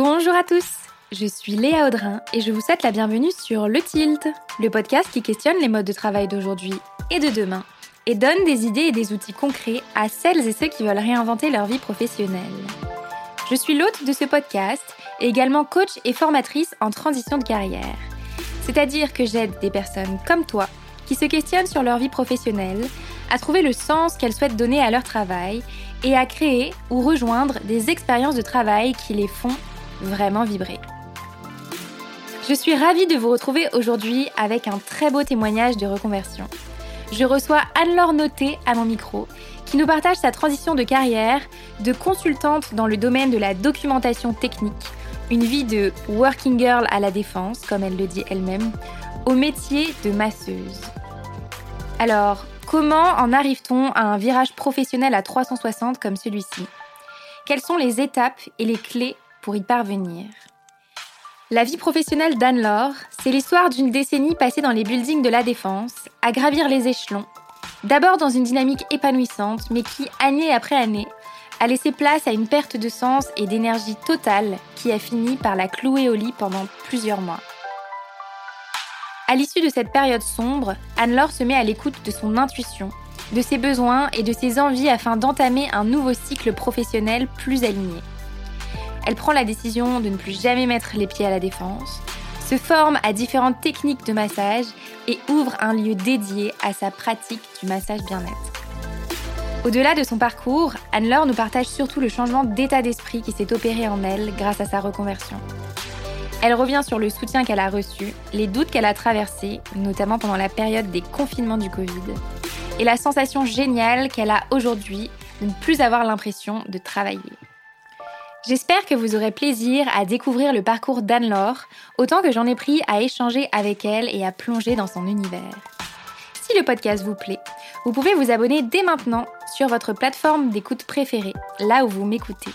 Bonjour à tous, je suis Léa Audrin et je vous souhaite la bienvenue sur Le Tilt, le podcast qui questionne les modes de travail d'aujourd'hui et de demain et donne des idées et des outils concrets à celles et ceux qui veulent réinventer leur vie professionnelle. Je suis l'hôte de ce podcast et également coach et formatrice en transition de carrière. C'est-à-dire que j'aide des personnes comme toi qui se questionnent sur leur vie professionnelle, à trouver le sens qu'elles souhaitent donner à leur travail et à créer ou rejoindre des expériences de travail qui les font vraiment vibrer. Je suis ravie de vous retrouver aujourd'hui avec un très beau témoignage de reconversion. Je reçois Anne-Laure Noté à mon micro, qui nous partage sa transition de carrière de consultante dans le domaine de la documentation technique, une vie de working girl à la défense, comme elle le dit elle-même, au métier de masseuse. Alors, comment en arrive-t-on à un virage professionnel à 360 comme celui-ci? Quelles sont les étapes et les clés y parvenir la vie professionnelle d'Anne-Laure, c'est l'histoire d'une décennie passée dans les buildings de la Défense, à gravir les échelons, d'abord dans une dynamique épanouissante, mais qui, année après année, a laissé place à une perte de sens et d'énergie totale qui a fini par la clouer au lit pendant plusieurs mois. À l'issue de cette période sombre, Anne-Laure se met à l'écoute de son intuition, de ses besoins et de ses envies afin d'entamer un nouveau cycle professionnel plus aligné. Elle prend la décision de ne plus jamais mettre les pieds à la défense, se forme à différentes techniques de massage et ouvre un lieu dédié à sa pratique du massage bien-être. Au-delà de son parcours, Anne-Laure nous partage surtout le changement d'état d'esprit qui s'est opéré en elle grâce à sa reconversion. Elle revient sur le soutien qu'elle a reçu, les doutes qu'elle a traversés, notamment pendant la période des confinements du Covid, et la sensation géniale qu'elle a aujourd'hui de ne plus avoir l'impression de travailler. J'espère que vous aurez plaisir à découvrir le parcours d'Anne-Laure, autant que j'en ai pris à échanger avec elle et à plonger dans son univers. Si le podcast vous plaît, vous pouvez vous abonner dès maintenant sur votre plateforme d'écoute préférée, là où vous m'écoutez,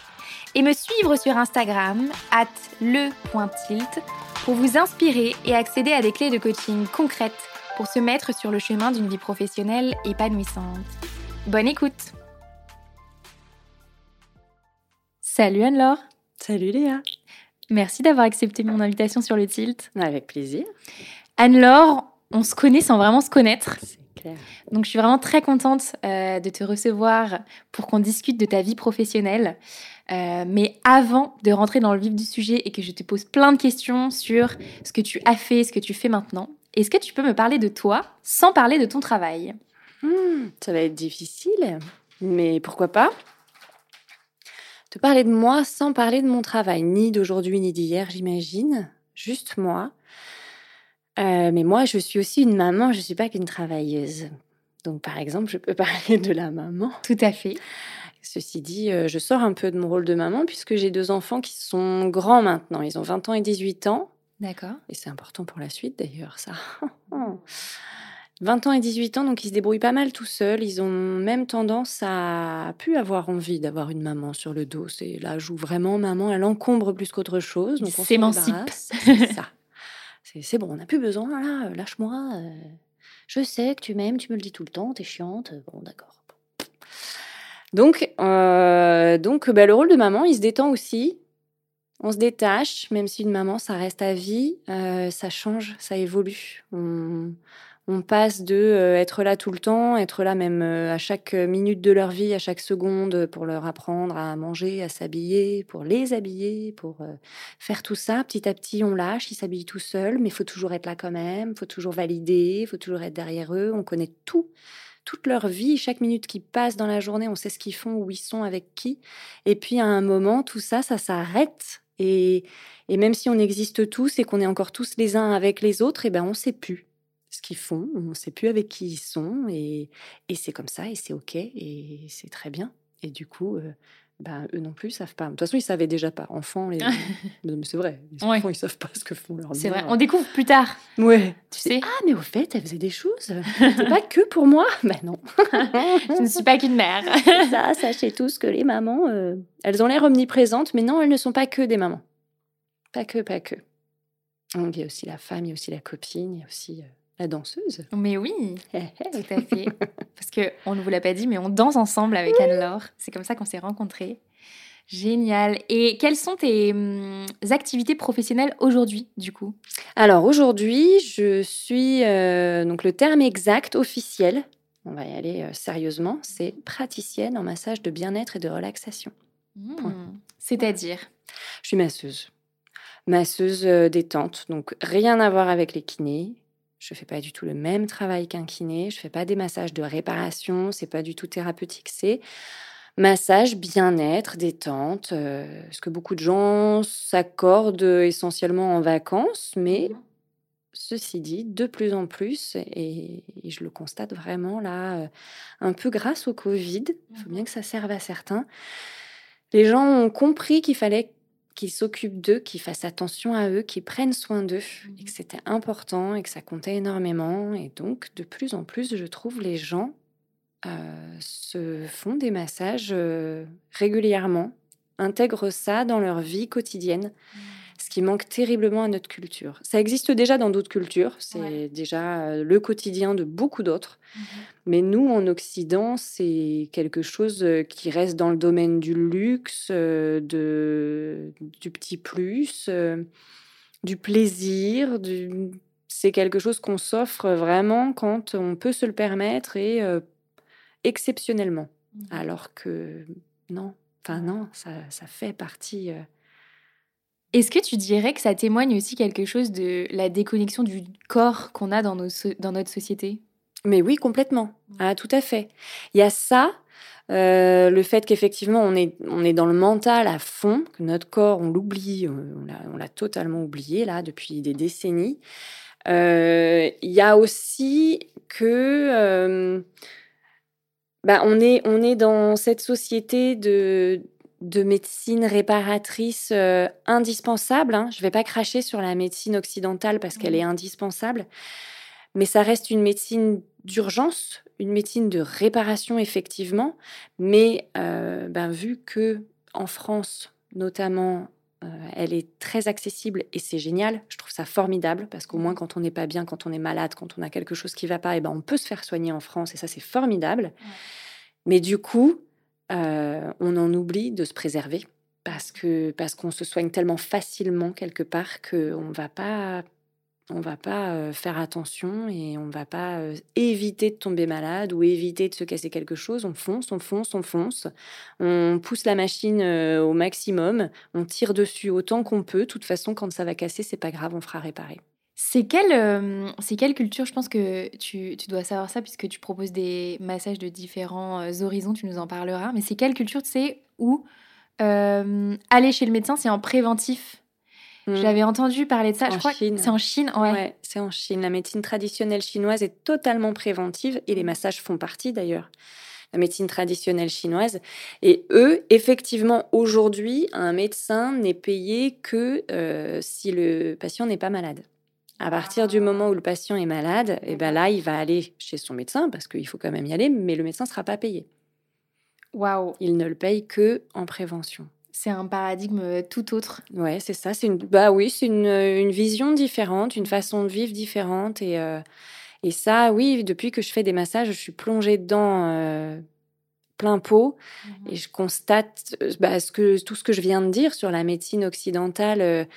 et me suivre sur Instagram, at le.tilt, pour vous inspirer et accéder à des clés de coaching concrètes pour se mettre sur le chemin d'une vie professionnelle épanouissante. Bonne écoute Salut Anne-Laure. Salut Léa. Merci d'avoir accepté mon invitation sur le tilt. Avec plaisir. Anne-Laure, on se connaît sans vraiment se connaître. C'est clair. Donc je suis vraiment très contente euh, de te recevoir pour qu'on discute de ta vie professionnelle. Euh, mais avant de rentrer dans le vif du sujet et que je te pose plein de questions sur ce que tu as fait, ce que tu fais maintenant, est-ce que tu peux me parler de toi sans parler de ton travail? Hmm, ça va être difficile, mais pourquoi pas? Te parler de moi sans parler de mon travail, ni d'aujourd'hui ni d'hier, j'imagine. Juste moi. Euh, mais moi, je suis aussi une maman, je ne suis pas qu'une travailleuse. Donc, par exemple, je peux parler de la maman. Tout à fait. Ceci dit, euh, je sors un peu de mon rôle de maman puisque j'ai deux enfants qui sont grands maintenant. Ils ont 20 ans et 18 ans. D'accord. Et c'est important pour la suite d'ailleurs, ça. 20 ans et 18 ans, donc ils se débrouillent pas mal tout seuls. Ils ont même tendance à plus avoir envie d'avoir une maman sur le dos. C'est là, joue vraiment maman, elle encombre plus qu'autre chose. Donc on S'émancipe. C'est ça. C'est bon, on n'a plus besoin. Là, euh, lâche-moi. euh, je sais que tu m'aimes, tu me le dis tout le temps, t'es chiante. Bon, d'accord. Donc, euh, donc bah, le rôle de maman, il se détend aussi. On se détache, même si une maman, ça reste à vie, euh, ça change, ça évolue. On, on passe de euh, être là tout le temps, être là même euh, à chaque minute de leur vie, à chaque seconde, pour leur apprendre à manger, à s'habiller, pour les habiller, pour euh, faire tout ça. Petit à petit, on lâche, ils s'habillent tout seuls, mais il faut toujours être là quand même, faut toujours valider, il faut toujours être derrière eux. On connaît tout, toute leur vie, chaque minute qui passe dans la journée, on sait ce qu'ils font, où ils sont, avec qui. Et puis à un moment, tout ça, ça s'arrête. Et, et même si on existe tous et qu'on est encore tous les uns avec les autres, et ben on sait plus ce qu'ils font, on ne sait plus avec qui ils sont, et, et c'est comme ça, et c'est ok, et c'est très bien. Et du coup, euh, ben, eux non plus savent pas. De toute façon, ils savaient déjà pas. Enfants, les... C'est vrai. Les Ouais. enfants, ils savent pas ce que font leurs C'est vrai. On découvre plus tard. Ouais. Tu sais, Ah, mais au fait, elle faisait des choses. C'était pas que pour moi. Ben non. je ne suis pas qu'une mère. ça, sachez tous que les mamans, euh, elles ont l'air omniprésentes, mais non, elles ne sont pas que des mamans. Pas que, pas que. Donc, il y a aussi la femme, il y a aussi la copine, il y a aussi euh, la danseuse. Mais oui, tout à fait. Parce que on ne vous l'a pas dit, mais on danse ensemble avec Anne-Laure. C'est comme ça qu'on s'est rencontrés. Génial. Et quelles sont tes hum, activités professionnelles aujourd'hui, du coup? Alors aujourd'hui, je suis euh, donc le terme exact officiel. On va y aller euh, sérieusement. C'est praticienne en massage de bien-être et de relaxation. Mmh. C'est-à-dire? Je suis masseuse, masseuse euh, détente. Donc rien à voir avec les kinés. Je fais pas du tout le même travail qu'un kiné. Je fais pas des massages de réparation. C'est pas du tout thérapeutique. C'est Massage, bien-être, détente, euh, ce que beaucoup de gens s'accordent essentiellement en vacances, mais mmh ceci dit, de plus en plus, et, je le constate vraiment là, euh, un peu grâce au Covid, il faut bien mmh que ça serve à certains, les gens ont compris qu'il fallait qu'ils s'occupent d'eux, qu'ils fassent attention à eux, qu'ils prennent soin d'eux, et que mmh c'était important et que ça comptait énormément. Et donc, de plus en plus, je trouve les gens euh, se font des massages euh, régulièrement, intègrent ça dans leur vie quotidienne, mmh. Qui manque terriblement à notre culture. Ça existe déjà dans d'autres cultures, c'est déjà euh, le quotidien de beaucoup d'autres, mmh mais nous, en Occident, c'est quelque chose qui reste dans le domaine du luxe, de, du petit plus, du plaisir, du... c'est quelque chose qu'on s'offre vraiment quand on peut se le permettre et exceptionnellement. Mmh. Alors que non, enfin non, ça, ça fait partie. Euh Est-ce que tu dirais que ça témoigne aussi quelque chose de la déconnexion du corps qu'on a dans, nos, dans notre société? Mais oui, complètement. Ah, tout à fait. Il y a ça, euh, le fait qu'effectivement on est, on est dans le mental à fond, que notre corps, on l'oublie, on l'a totalement oublié là depuis des décennies. Euh, il y a aussi que bah, on, est, on est dans cette société de, de médecine réparatrice euh, indispensable. Hein. Je ne vais pas cracher sur la médecine occidentale parce qu'elle est indispensable, mais ça reste une médecine d'urgence, une médecine de réparation effectivement. Mais euh, ben, vu que en France, notamment, euh, elle est très accessible et c'est génial. Je trouve ça formidable parce qu'au moins quand on n'est pas bien, quand on est malade, quand on a quelque chose qui va pas, et eh ben on peut se faire soigner en France et ça c'est formidable. Mais du coup, euh, on en oublie de se préserver parce que parce qu'on se soigne tellement facilement quelque part qu'on va pas on va pas euh, faire attention et on va pas euh, éviter de tomber malade ou éviter de se casser quelque chose. On fonce, on fonce, on fonce. On pousse la machine au maximum. On tire dessus autant qu'on peut. De toute façon, quand ça va casser, c'est pas grave, on fera réparer. C'est quelle, c'est quelle culture Je pense que tu, tu, dois savoir ça puisque tu proposes des massages de différents horizons, tu nous en parleras. Mais c'est quelle culture, tu sais, où aller chez le médecin, c'est en préventif? Mm. J'avais entendu parler de ça. je crois que c'est en Chine. Ouais. c'est en Chine. La médecine traditionnelle chinoise est totalement préventive et les massages font partie d'ailleurs. La médecine traditionnelle chinoise. Et eux, effectivement, aujourd'hui, un médecin n'est payé que euh, si le patient n'est pas malade. À partir du moment où le patient est malade, et eh ben là, il va aller chez son médecin parce qu'il faut quand même y aller, mais le médecin ne sera pas payé. Waouh. Il ne le paye que en prévention c'est un paradigme euh, tout autre. Ouais, c'est ça. C'est une, bah oui, c'est une, une, vision différente, une façon de vivre différente. Et, euh, et ça, oui, depuis que je fais des massages, je suis plongée dedans euh, plein pot. Mmh et je constate bah, ce que, tout ce que je viens de dire sur la médecine occidentale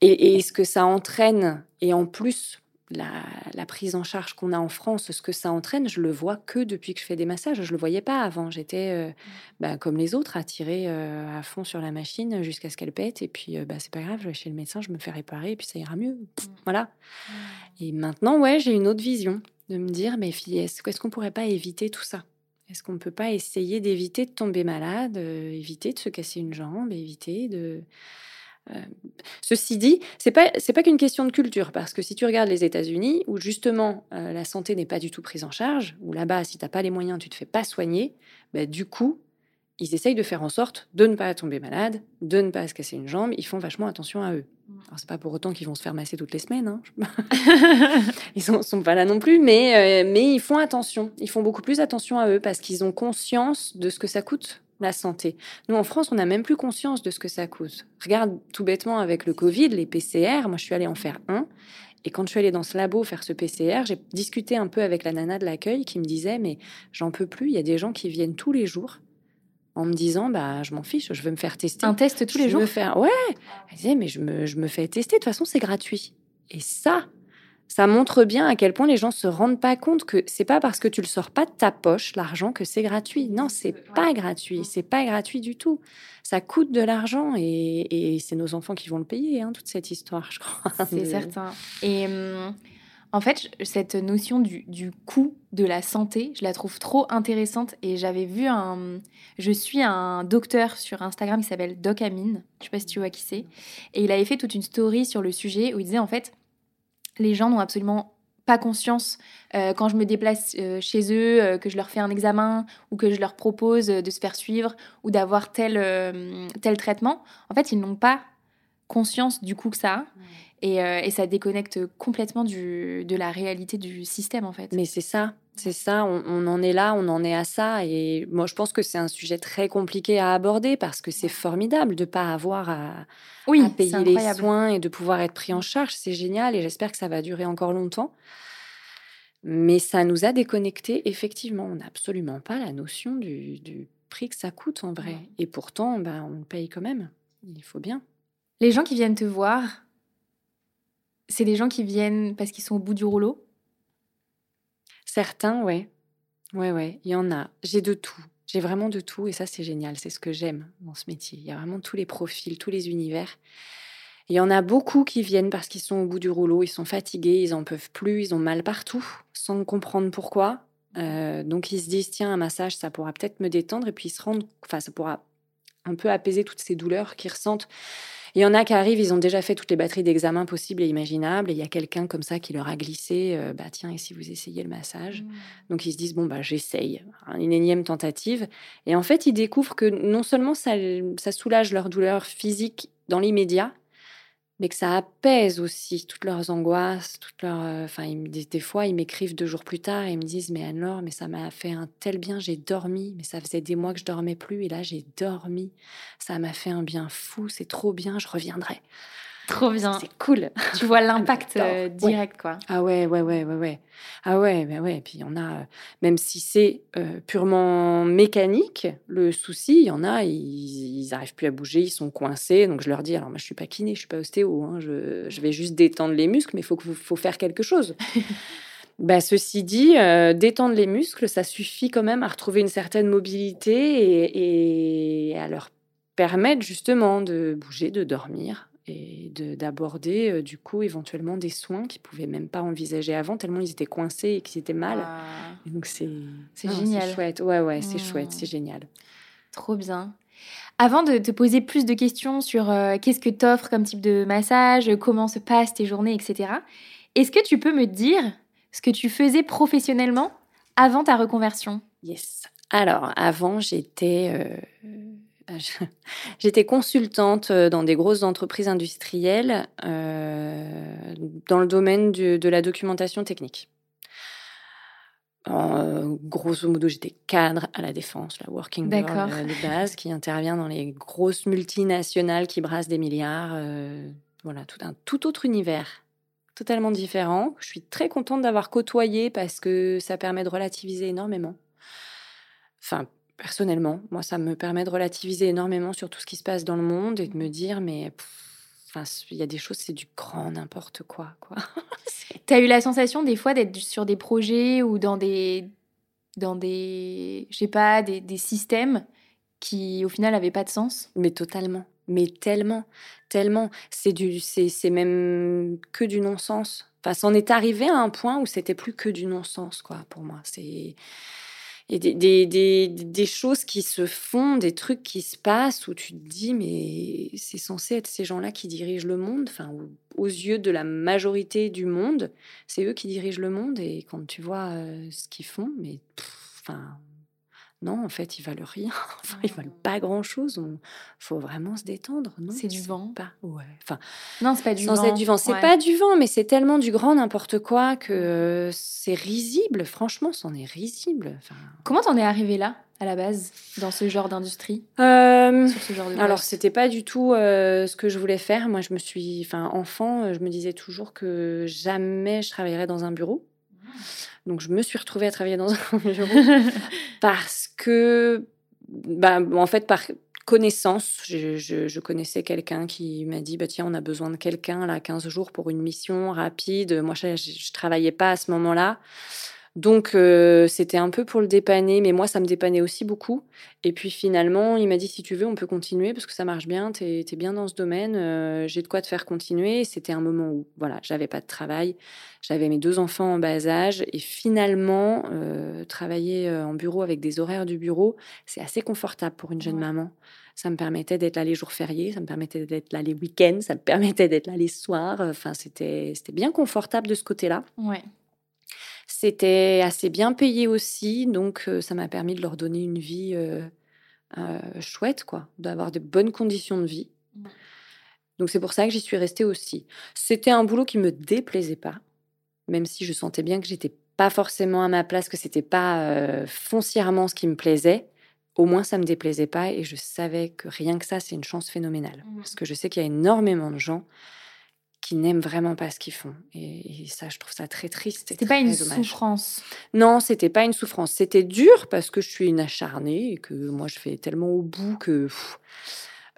et, et, ce que ça entraîne. Et en plus, la, prise en charge qu'on a en France, ce que ça entraîne, je le vois que depuis que je fais des massages. Je le voyais pas avant. J'étais euh, mmh. bah, comme les autres, attirée euh, à fond sur la machine jusqu'à ce qu'elle pète. Et puis, euh, bah, c'est pas grave, je vais chez le médecin, je me fais réparer et puis ça ira mieux. Mmh. Voilà. Mmh. Et maintenant, ouais, j'ai une autre vision de me dire, mais filles, est-ce, est-ce qu'on pourrait pas éviter tout ça? Est-ce qu'on ne peut pas essayer d'éviter de tomber malade, éviter de se casser une jambe, éviter de euh, ceci dit, c'est pas c'est pas qu'une question de culture parce que si tu regardes les États-Unis où justement euh, la santé n'est pas du tout prise en charge, où là-bas si t'as pas les moyens tu te fais pas soigner, bah, du coup ils essayent de faire en sorte de ne pas tomber malade, de ne pas se casser une jambe. Ils font vachement attention à eux. Mm. Alors c'est pas pour autant qu'ils vont se faire masser toutes les semaines. Hein. ils sont, sont, pas là non plus, mais euh, mais ils font attention. Ils font beaucoup plus attention à eux parce qu'ils ont conscience de ce que ça coûte la santé. Nous, en France, on n'a même plus conscience de ce que ça coûte. Regarde tout bêtement avec le Covid, les PCR. Moi, je suis allée en faire un. Et quand je suis allée dans ce labo faire ce PCR, j'ai discuté un peu avec la nana de l'accueil qui me disait Mais j'en peux plus, il y a des gens qui viennent tous les jours en me disant bah je m'en fiche, je veux me faire tester. Un test tous les Je jours? veux faire ouais. Elle disait mais je me, je me fais tester de toute façon c'est gratuit. Et ça ça montre bien à quel point les gens se rendent pas compte que c'est pas parce que tu le sors pas de ta poche l'argent que c'est gratuit. Non, c'est pas gratuit, c'est pas gratuit du tout. Ça coûte de l'argent et, et c'est nos enfants qui vont le payer hein, toute cette histoire, je crois. C'est De- certain. Et hum, en fait, cette notion du, du coût de la santé, je la trouve trop intéressante. Et j'avais vu un. Je suis un docteur sur Instagram qui s'appelle Doc Amine. Je sais pas si tu vois qui c'est. Et il avait fait toute une story sur le sujet où il disait en fait, les gens n'ont absolument pas conscience euh, quand je me déplace euh, chez eux, euh, que je leur fais un examen ou que je leur propose de se faire suivre ou d'avoir tel, tel traitement. En fait, ils n'ont pas conscience du coût que ça a. Et, et ça déconnecte complètement du, de la réalité du système, en fait. Mais c'est ça, c'est ça, on, on en est là, on en est à ça. Et moi, je pense que c'est un sujet très compliqué à aborder parce que c'est formidable de pas avoir à, oui, à c'est payer les soins et de pouvoir être pris en charge. C'est génial et j'espère que ça va durer encore longtemps. Mais ça nous a déconnectés, effectivement. On n'a absolument pas la notion du, du prix que ça coûte en vrai. Ouais. Et pourtant, bah, on le paye quand même. Il faut bien. Les gens qui viennent te voir, c'est des gens qui viennent parce qu'ils sont au bout du rouleau? Certains, ouais. Ouais, ouais, il y en a. J'ai de tout. J'ai vraiment de tout et ça, c'est génial. C'est ce que j'aime dans ce métier. Il y a vraiment tous les profils, tous les univers. Il y en a beaucoup qui viennent parce qu'ils sont au bout du rouleau, ils sont fatigués, ils en peuvent plus, ils ont mal partout, sans comprendre pourquoi. Euh, donc ils se disent tiens un massage ça pourra peut-être me détendre et puis ils se rendent, enfin ça pourra un peu apaiser toutes ces douleurs qu'ils ressentent. Il y en a qui arrivent, ils ont déjà fait toutes les batteries d'examens possibles et imaginables et il y a quelqu'un comme ça qui leur a glissé euh, bah tiens et si vous essayez le massage? Donc ils se disent bon bah j'essaye. Une énième tentative. Et en fait ils découvrent que non seulement ça, ça soulage leur douleur physique dans l'immédiat mais que ça apaise aussi toutes leurs angoisses, toutes leurs. euh, Enfin, des fois, ils m'écrivent deux jours plus tard et ils me disent Mais alors, mais ça m'a fait un tel bien, j'ai dormi, mais ça faisait des mois que je dormais plus et là, j'ai dormi. Ça m'a fait un bien fou, c'est trop bien, je reviendrai. Trop bien. C'est cool. Tu vois l'impact euh, Ouais. direct, quoi. Ah ouais, ouais, ouais, ouais, ouais. Ah ouais, ben ouais. Puis il y en a, euh, même si c'est euh, purement mécanique, le souci, il y en a, ils, ils arrivent plus à bouger, ils sont coincés. Donc je leur dis, alors moi je suis pas kiné, je suis pas ostéo, hein, je, je vais juste détendre les muscles, mais il faut faut faire quelque chose. Bah, ceci dit, euh, détendre les muscles, ça suffit quand même à retrouver une certaine mobilité et, et à leur permettre justement de bouger, de dormir et de- d'aborder euh, du coup éventuellement des soins qu'ils pouvaient même pas envisager avant tellement ils étaient coincés et qu'ils étaient mal. Ah, Et donc c'est C'est génial. chouette. Ouais ouais, c'est Mm. chouette, c'est génial. trop bien. Avant de te poser plus de questions sur euh, qu'est-ce que tu offres comme type de massage, comment se passent tes journées, etc., est-ce que tu peux me dire ce que tu faisais professionnellement avant ta reconversion? Yes. Alors, avant, j'étais euh, j'étais consultante euh, dans des grosses entreprises industrielles euh, dans le domaine du- de la documentation technique. En, euh, grosso modo, j'étais cadre à la défense, la working girl euh, de base, qui intervient dans les grosses multinationales qui brassent des milliards. euh, voilà, tout un tout autre univers totalement différent. Je suis très contente d'avoir côtoyé parce que ça permet de relativiser énormément. Enfin, personnellement, moi, ça me permet de relativiser énormément sur tout ce qui se passe dans le monde et de me dire, mais il y a des choses, c'est du grand n'importe quoi, quoi. Eu la sensation des fois d'être sur des projets ou dans des, dans des, je sais pas, des, des systèmes qui au final n'avaient pas de sens? Mais totalement, mais tellement, tellement. C'est du, c'est même que du non-sens. Enfin, c'en est arrivé à un point où c'était plus que du non-sens, quoi, pour moi. C'est et des, des, des, choses qui se font, des trucs qui se passent où tu te dis, mais c'est censé être ces gens-là qui dirigent le monde. Enfin, aux yeux de la majorité du monde, c'est eux qui dirigent le monde. Et quand tu vois euh, ce qu'ils font, mais enfin, non, en fait, ils valent rien. Enfin, ils valent pas grand-chose. Il faut vraiment se détendre. non, C'est du vent. Pas. Ouais. Enfin, Non, c'est pas du sans vent. être du vent. C'est Ouais. pas du vent, mais c'est tellement du grand n'importe quoi que euh, c'est risible. Franchement, c'en est risible. Enfin, Comment t'en es arrivé là, à la base, dans ce genre d'industrie, euh, ce genre de alors, c'était pas du tout euh, ce que je voulais faire. Moi, je me suis, enfin, enfant, euh, je me disais toujours que jamais je travaillerais dans un bureau. Donc, je me suis retrouvée à travailler dans un bureau parce que bah, en fait, par connaissance, je, connaissais quelqu'un qui m'a dit bah, Tiens, on a besoin de quelqu'un là, 15 jours pour une mission rapide. Moi, je ne travaillais pas à ce moment-là. Donc, euh, c'était un peu pour le dépanner, mais moi, ça me dépannait aussi beaucoup. Et puis, finalement, il m'a dit, si tu veux, on peut continuer parce que ça marche bien, tu es, bien dans ce domaine, euh, j'ai de quoi te faire continuer. C'était un moment où, voilà, j'avais pas de travail, j'avais mes deux enfants en bas âge. Et finalement, euh, travailler en bureau avec des horaires du bureau, c'est assez confortable pour une jeune maman. Ça me permettait d'être là les jours fériés, ça me permettait d'être là les week-ends, ça me permettait d'être là les soirs. Enfin, c'était bien confortable de ce côté-là. Ouais. C'était assez bien payé aussi, donc ça m'a permis de leur donner une vie chouette, quoi, d'avoir de bonnes conditions de vie. Donc c'est pour ça que j'y suis restée aussi. C'était un boulot qui me déplaisait pas, même si je sentais bien que j'étais pas forcément à ma place, que c'était pas foncièrement ce qui me plaisait. Au moins, ça me déplaisait pas et je savais que rien que ça, c'est une chance phénoménale. Mmh. Parce que je sais qu'il y a énormément de gens qui n'aiment vraiment pas ce qu'ils font. Et, ça, je trouve ça très triste. C'était pas une souffrance. Non, c'était pas une souffrance. C'était dur parce que je suis une acharnée et que moi, je fais tellement au bout que.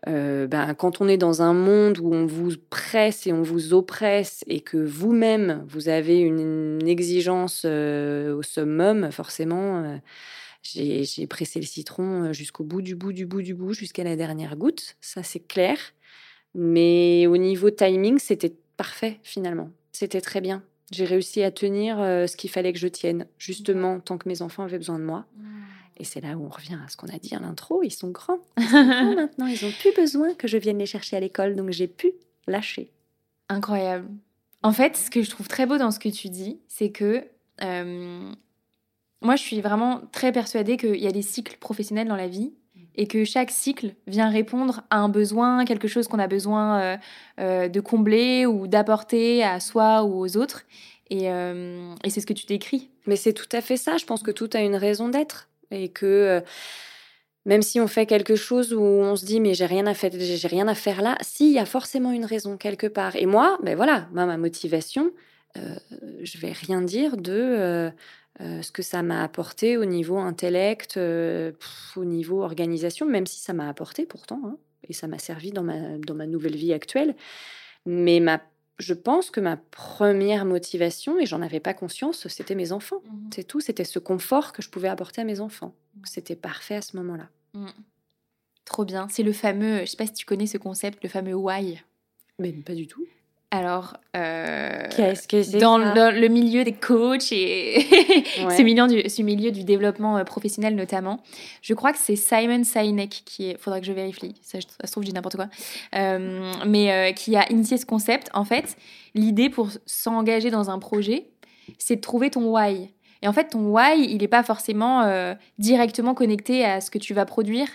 Euh, ben, quand on est dans un monde où on vous presse et on vous oppresse et que vous-même, vous avez une, exigence euh, au summum, forcément, euh, j'ai pressé le citron jusqu'au bout du bout du bout du bout, jusqu'à la dernière goutte. Ça, c'est clair. Mais au niveau timing, c'était parfait finalement. C'était très bien. J'ai réussi à tenir euh, ce qu'il fallait que je tienne, justement, tant que mes enfants avaient besoin de moi. Mmh. Et c'est là où on revient à ce qu'on a dit à l'intro. Ils sont grands. Ils sont grands maintenant. Ils n'ont plus besoin que je vienne les chercher à l'école. Donc j'ai pu lâcher. Incroyable. En fait, ce que je trouve très beau dans ce que tu dis, c'est que euh, moi, je suis vraiment très persuadée qu'il y a des cycles professionnels dans la vie et que chaque cycle vient répondre à un besoin, quelque chose qu'on a besoin euh, euh, de combler ou d'apporter à soi ou aux autres. Euh, et, c'est ce que tu décris. Mais c'est tout à fait ça. Je pense que tout a une raison d'être et que même si on fait quelque chose où on se dit mais j'ai rien à faire, j'ai rien à faire là, si il y a forcément une raison quelque part. Et moi, ben voilà, ma motivation, je vais rien dire de euh, ce que ça m'a apporté au niveau intellect, euh, au niveau organisation, même si ça m'a apporté pourtant, hein, et ça m'a servi dans ma, dans ma nouvelle vie actuelle. Mais ma, je pense que ma première motivation, et j'en avais pas conscience, c'était mes enfants. Mmh C'est tout, c'était ce confort que je pouvais apporter à mes enfants. Mmh. C'était parfait à ce moment-là. Mmh. Trop bien. C'est le fameux, je sais pas si tu connais ce concept, le fameux why. Mais pas du tout. Alors, euh, qu'est-ce que c'est dans le, milieu des coachs et ce, milieu du, ce milieu du développement euh, professionnel notamment, je crois que c'est Simon Sinek qui est, faudra que je vérifie, ça, se trouve je dis n'importe quoi, euh, mais qui a initié ce concept. En fait, l'idée pour s'engager dans un projet, c'est de trouver ton why. Et en fait, ton why, il n'est pas forcément directement connecté à ce que tu vas produire,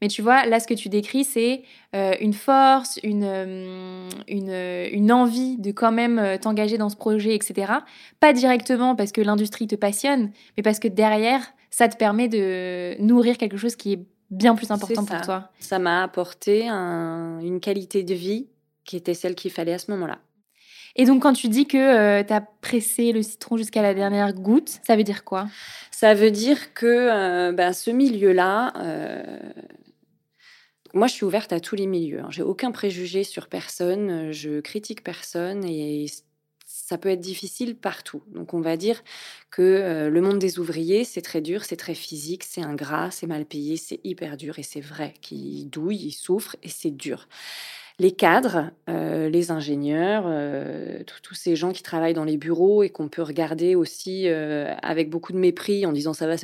mais tu vois, là, ce que tu décris, c'est euh, une force, une, euh, une, une, envie de quand même euh, t'engager dans ce projet, etc. Pas directement parce que l'industrie te passionne, mais parce que derrière, ça te permet de nourrir quelque chose qui est bien plus important pour toi. Ça m'a apporté une qualité de vie qui était celle qu'il fallait à ce moment-là. Et donc, quand tu dis que tu as pressé le citron jusqu'à la dernière goutte, ça veut dire quoi? Ça veut dire que ben, ce milieu-là, moi, je suis ouverte à tous les milieux. Hein. J'ai aucun préjugé sur personne. Euh, je critique personne et ça peut être difficile partout. Donc, on va dire que euh, le monde des ouvriers, c'est très dur, c'est très physique, c'est ingrat, c'est mal payé, c'est hyper dur et c'est vrai qu'ils douillent, ils souffrent et c'est dur. Les cadres, euh, les ingénieurs, tous ces gens qui travaillent dans les bureaux et qu'on peut regarder aussi avec beaucoup de mépris en disant ça va,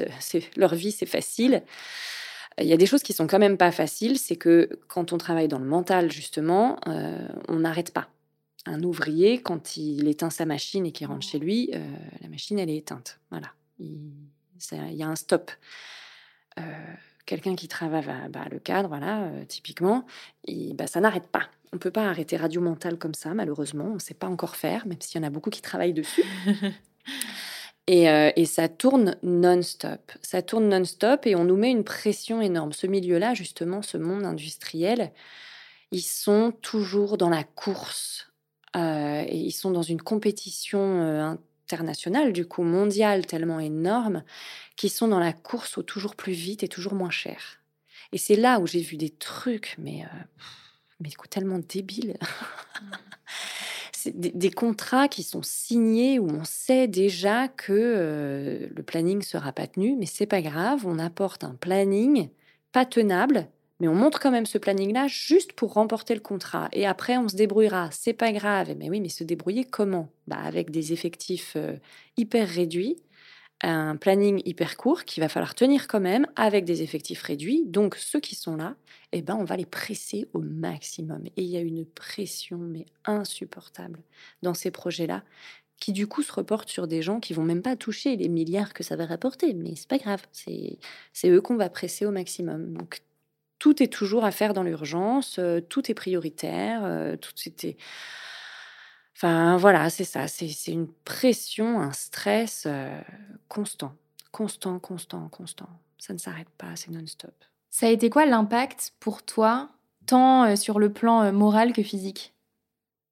leur vie c'est facile. Il y a des choses qui sont quand même pas faciles, c'est que quand on travaille dans le mental, justement, euh, on n'arrête pas. Un ouvrier, quand il éteint sa machine et qu'il rentre chez lui, euh, la machine, elle est éteinte. Voilà. Il, y a un stop. Euh, quelqu'un qui travaille, bah, le cadre, voilà, typiquement, bah, ça n'arrête pas. On ne peut pas arrêter radio mental comme ça, malheureusement. On ne sait pas encore faire, même s'il y en a beaucoup qui travaillent dessus. Euh, et, ça tourne non-stop. Ça tourne non-stop et on nous met une pression énorme. Ce milieu-là, justement, ce monde industriel, ils sont toujours dans la course euh, et ils sont dans une compétition euh, internationales, du coup mondiales tellement énormes, qui sont dans la course au toujours plus vite et toujours moins cher. Et c'est là où j'ai vu des trucs, mais, mais tellement débiles. des, contrats qui sont signés où on sait déjà que euh, le planning sera pas tenu, mais c'est pas grave, on apporte un planning pas tenable mais on montre quand même ce planning-là juste pour remporter le contrat. Et après, on se débrouillera. C'est pas grave. Mais oui, mais se débrouiller comment? Bah, Avec des effectifs euh, hyper réduits, un planning hyper court qu'il va falloir tenir quand même avec des effectifs réduits. Donc, ceux qui sont là, eh ben, on va les presser au maximum. Et il y a une pression, mais insupportable, dans ces projets-là qui du coup se reportent sur des gens qui vont même pas toucher les milliards que ça va rapporter, mais c'est pas grave, c'est eux qu'on va presser au maximum. Donc tout est toujours à faire dans l'urgence, euh, tout est prioritaire, euh, tout était. Enfin, voilà, c'est ça. C'est une pression, un stress euh, constant. Constant, constant, constant. Ça ne s'arrête pas, c'est non-stop. Ça a été quoi l'impact pour toi, tant sur le plan moral que physique?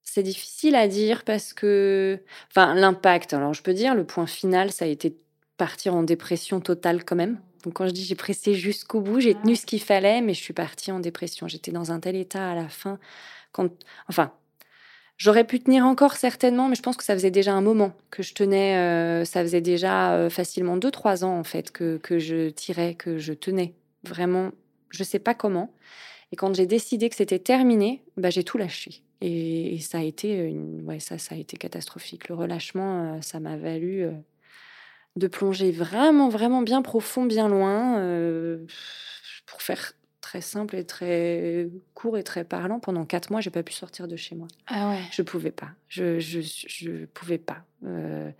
C'est difficile à dire parce que. Enfin, l'impact, alors je peux dire, le point final, ça a été partir en dépression totale quand même. Donc quand je dis j'ai pressé jusqu'au bout, j'ai tenu ce qu'il fallait, mais je suis partie en dépression. J'étais dans un tel état à la fin. Quand, enfin, j'aurais pu tenir encore certainement, mais je pense que ça faisait déjà un moment que je tenais. Euh, ça faisait déjà euh, facilement deux, trois ans en fait que, que je tirais, que je tenais. Vraiment, je sais pas comment. Et quand j'ai décidé que c'était terminé, bah, j'ai tout lâché. Et, ça a été ouais, ça, ça a été catastrophique. Le relâchement, euh, ça m'a valu de plonger vraiment, vraiment bien profond, bien loin, pour faire très simple et très court et très parlant. Pendant quatre mois, j'ai pas pu sortir de chez moi. Ah ouais. Je pouvais pas. Je, je, je pouvais pas. Euh,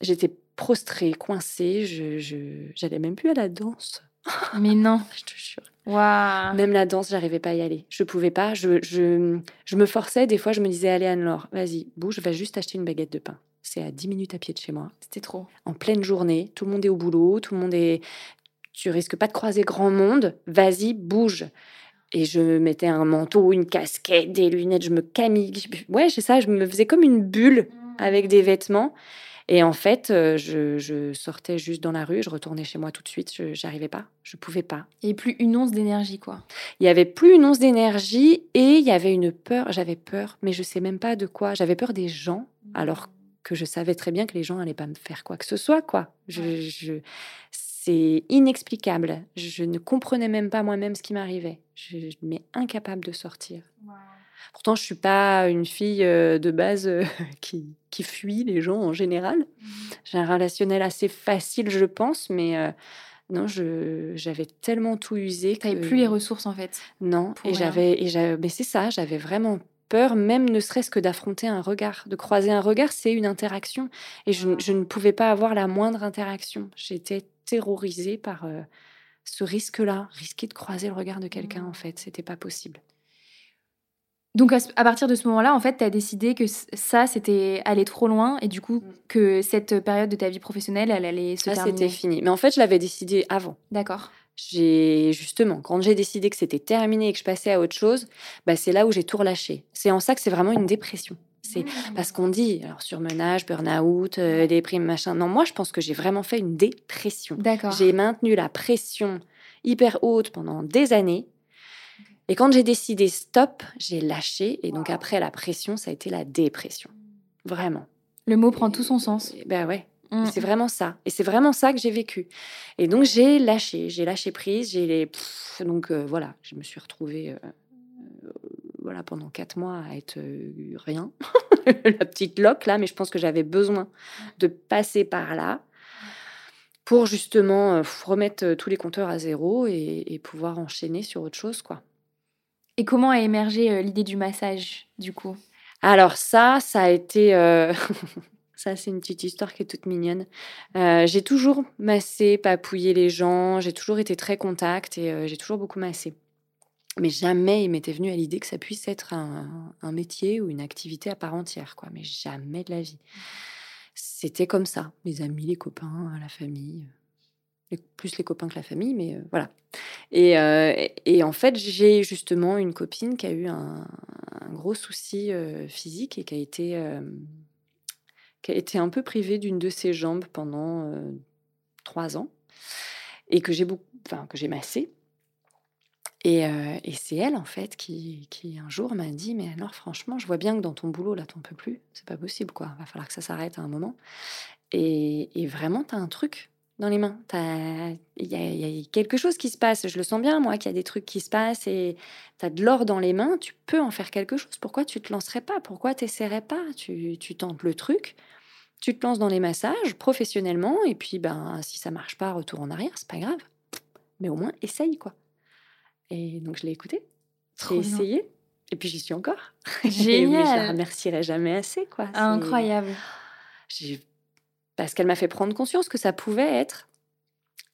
j'étais prostrée, coincée. Je, je, j'allais même plus à la danse. Mais non. je te jure. Wow. Même la danse, j'arrivais pas à y aller. Je pouvais pas. Je, je, je me forçais. Des fois, je me disais, allez Anne-Laure, vas-y, bouge, va juste acheter une baguette de pain. C'est à 10 minutes à pied de chez moi. C'était trop. En pleine journée, tout le monde est au boulot, tout le monde est. Tu risques pas de croiser grand monde, vas-y, bouge. Et je mettais un manteau, une casquette, des lunettes, je me camille. Ouais, c'est ça, je me faisais comme une bulle avec des vêtements. Et en fait, euh, je, sortais juste dans la rue, je retournais chez moi tout de suite, je n'arrivais pas, je pouvais pas. Avait plus une once d'énergie, quoi. Il y avait plus une once d'énergie et il y avait une peur, j'avais peur, mais je sais même pas de quoi. J'avais peur des gens, alors que je savais très bien que les gens n'allaient pas me faire quoi que ce soit, quoi. Je, c'est inexplicable. Je ne comprenais même pas moi-même ce qui m'arrivait. Je, m'étais incapable de sortir. Pourtant, je suis pas une fille euh, de base euh, qui, qui, fuit les gens en général. Mmh. J'ai un relationnel assez facile, je pense, mais euh, non, j'avais tellement tout usé. Tu n'avais plus les ressources en fait. Non, et j'avais, et mais c'est ça, j'avais vraiment peur, même ne serait-ce que d'affronter un regard, de croiser un regard, c'est une interaction. Et je, ne pouvais pas avoir la moindre interaction. J'étais terrorisée par euh, ce risque-là, risquer de croiser le regard de quelqu'un, en fait. C'était pas possible. Donc à, partir de ce moment-là, en fait, tu as décidé que ça, c'était aller trop loin et du coup mmh. que cette période de ta vie professionnelle, elle allait se terminer. C'était fini. Mais en fait, je l'avais décidé avant. D'accord j'ai justement, quand j'ai décidé que c'était terminé et que je passais à autre chose, bah, c'est là où j'ai tout relâché. C'est en ça que c'est vraiment une dépression. C'est mmh. parce qu'on dit, alors surmenage, burn-out, euh, déprime, machin. Non, moi, je pense que j'ai vraiment fait une dépression. D'accord. J'ai maintenu la pression hyper haute pendant des années. Et quand j'ai décidé stop, j'ai lâché. Et donc, après la pression, ça a été la dépression. Vraiment. Le mot prend tout son sens. Ben ouais. Mmh. C'est vraiment ça. Et c'est vraiment ça que j'ai vécu. Et donc, j'ai lâché. J'ai lâché prise. J'ai les... donc, euh, voilà, je me suis retrouvée euh, euh, voilà, pendant quatre mois à être rien. La petite loque, là. Mais je pense que j'avais besoin de passer par là pour justement remettre tous les compteurs à zéro et, et, pouvoir enchaîner sur autre chose, quoi. Et comment a émergé l'idée du massage, du coup? Alors ça, ça a été... Ça, c'est une petite histoire qui est toute mignonne. Euh, j'ai toujours massé, papouillé les gens, j'ai toujours été très contact et euh, j'ai toujours beaucoup massé. Mais jamais il m'était venu à l'idée que ça puisse être un, métier ou une activité à part entière, quoi. Mais jamais de la vie. C'était comme ça, les amis, les copains, la famille, plus les copains que la famille, mais euh, voilà. Et, en fait, j'ai justement une copine qui a eu un, un gros souci physique et qui a été qui a été un peu privée d'une de ses jambes pendant trois ans et que j'ai beaucoup, enfin que j'ai massé. Et, et c'est elle en fait qui, qui un jour m'a dit mais alors franchement je vois bien que dans ton boulot là t'en peux plus c'est pas possible quoi va falloir que ça s'arrête à un moment et, et vraiment t'as un truc dans les mains. Il y, a quelque chose qui se passe. Je le sens bien, moi, qu'il y a des trucs qui se passent et tu as de l'or dans les mains. Tu peux en faire quelque chose. Pourquoi tu te lancerais pas? Pourquoi tu n'essaierais pas? Tu, tu, tentes le truc. Tu te lances dans les massages professionnellement. Et puis, ben, si ça marche pas, retour en arrière, c'est pas grave. Mais au moins, essaye, quoi. Et donc, je l'ai écouté. J'ai essayé. Et puis, j'y suis encore. Génial. je la remercierai jamais assez, quoi. Incroyable. Parce qu'elle m'a fait prendre conscience que ça pouvait être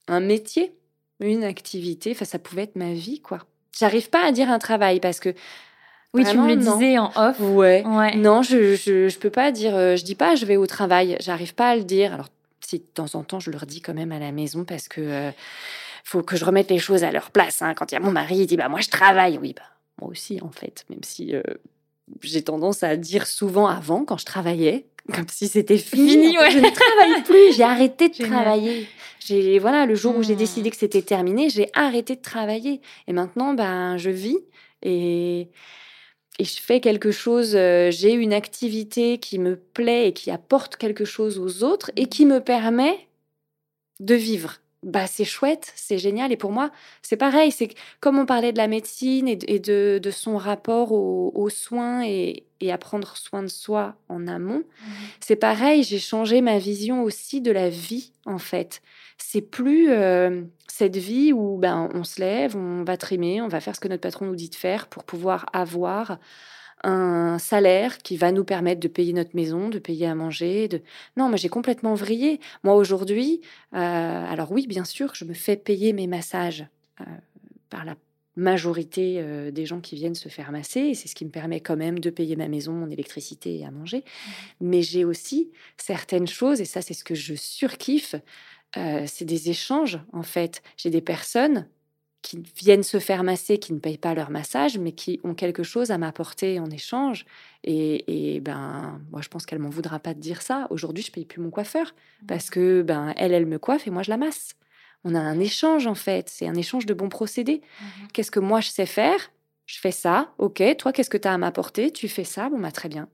un métier, une activité, enfin ça pouvait être ma vie quoi. J'arrive pas à dire un travail parce que oui, tu me le disais en off. Ouais. Non, je, je, je peux pas dire euh, je dis pas je vais au travail, j'arrive pas à le dire. Alors si de temps en temps je le redis quand même à la maison parce que euh, faut que je remette les choses à leur place hein. Quand il y a mon mari, il dit bah moi je travaille. Oui, bah moi aussi en fait, même si euh, j'ai tendance à dire souvent avant quand je travaillais comme si c'était fini. Je ne travaille plus, j'ai arrêté de travailler. J'ai voilà, le jour où j'ai décidé hmm. que c'était terminé, j'ai arrêté de travailler. Et maintenant, ben, je vis et et je fais quelque chose. Euh, j'ai une activité qui me plaît et qui apporte quelque chose aux autres et qui me permet de vivre bah c'est chouette, c'est génial. Et pour moi, c'est pareil. C'est comme on parlait de la médecine et de, de, son rapport aux, soins et, et, à prendre soin de soi en amont. Mmh. C'est pareil. J'ai changé ma vision aussi de la vie en fait. C'est plus euh, cette vie où ben on se lève, on va trimer, on va faire ce que notre patron nous dit de faire pour pouvoir avoir un salaire qui va nous permettre de payer notre maison, de payer à manger. De... Non, moi j'ai complètement vrillé. Moi aujourd'hui, euh, alors oui, bien sûr, je me fais payer mes massages euh, par la majorité euh, des gens qui viennent se faire masser, et c'est ce qui me permet quand même de payer ma maison, mon électricité et à manger. Mmh. Mais j'ai aussi certaines choses, et ça c'est ce que je surkiffe, c'est des échanges en fait. J'ai des personnes qui viennent se faire masser, qui ne payent pas leur massage, mais qui ont quelque chose à m'apporter en échange. Et, ben, moi, je pense qu'elle m'en voudra pas de dire ça. Aujourd'hui, je paye plus mon coiffeur parce que ben, elle, elle me coiffe et moi, je la masse. On a un échange en fait. C'est un échange de bons procédés. Mmh qu'est-ce que moi je sais faire? Je fais ça. Ok. Toi, qu'est-ce que tu as à m'apporter? Tu fais ça. Bon, bah très bien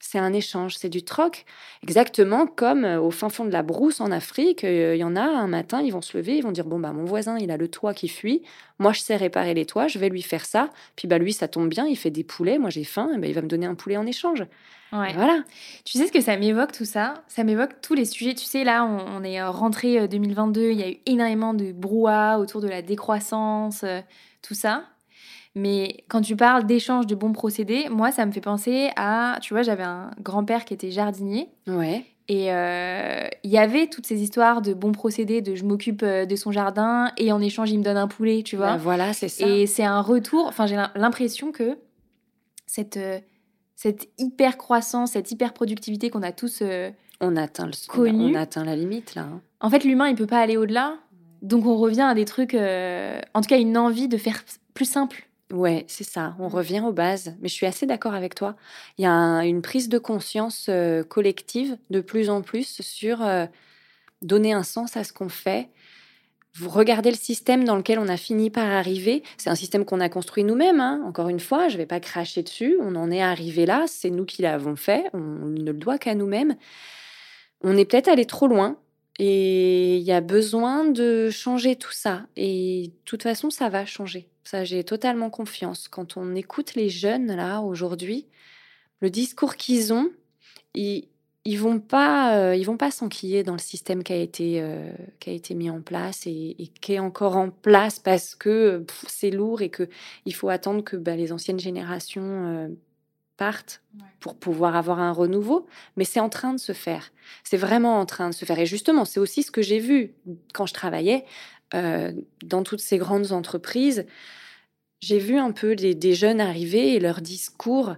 c'est un échange, c'est du troc. Exactement comme euh, au fin fond de la brousse en Afrique, euh, il y en a un matin, ils vont se lever, ils vont dire bon bah mon voisin il a le toit qui fuit, moi je sais réparer les toits, je vais lui faire ça. Puis bah lui ça tombe bien, il fait des poulets, moi j'ai faim, et bah, il va me donner un poulet en échange. Voilà. Tu sais ce que ça m'évoque tout ça? Ça m'évoque tous les sujets. Tu sais là on, est euh, rentré 2022, il y a eu énormément de brouhaha autour de la décroissance, tout ça. Mais quand tu parles d'échange de bons procédés, moi, ça me fait penser à. Tu vois, j'avais un grand-père qui était jardinier. Ouais. Et euh, il y avait toutes ces histoires de bons procédés, de je m'occupe euh, de son jardin et en échange, il me donne un poulet, tu vois. Bah, voilà, c'est ça. Et c'est un retour. Enfin, j'ai l'impression que cette, euh, cette hyper croissance, cette hyper productivité qu'on a tous on atteint le, connu, on atteint la limite là. Hein. En fait, l'humain, il peut pas aller au-delà. Donc, on revient à des trucs, en tout cas, une envie de faire plus simple Ouais, c'est ça. On mmh. revient aux bases. Mais je suis assez d'accord avec toi. Il y a une prise de conscience euh, collective de plus en plus sur euh, donner un sens à ce qu'on fait. Vous regardez le système dans lequel on a fini par arriver. C'est un système qu'on a construit nous-mêmes. Hein. Encore une fois, je ne vais pas cracher dessus. On en est arrivé là. C'est nous qui l'avons fait. On ne le doit qu'à nous-mêmes. On est peut-être allé trop loin. Et il y a besoin de changer tout ça. Et de toute façon, ça va changer. Ça, j'ai totalement confiance. Quand on écoute les jeunes, là, aujourd'hui, le discours qu'ils ont, ils, ils vont pas, euh, ils vont pas s'enquiller dans le système qui a été, euh, qui a été mis en place et, qui est encore en place parce que c'est lourd et que il faut attendre que bah, les anciennes générations euh, partent pour pouvoir avoir un renouveau. Mais c'est en train de se faire. C'est vraiment en train de se faire. Et justement, c'est aussi ce que j'ai vu quand je travaillais dans toutes ces grandes entreprises j'ai vu un peu des, jeunes arriver et leur discours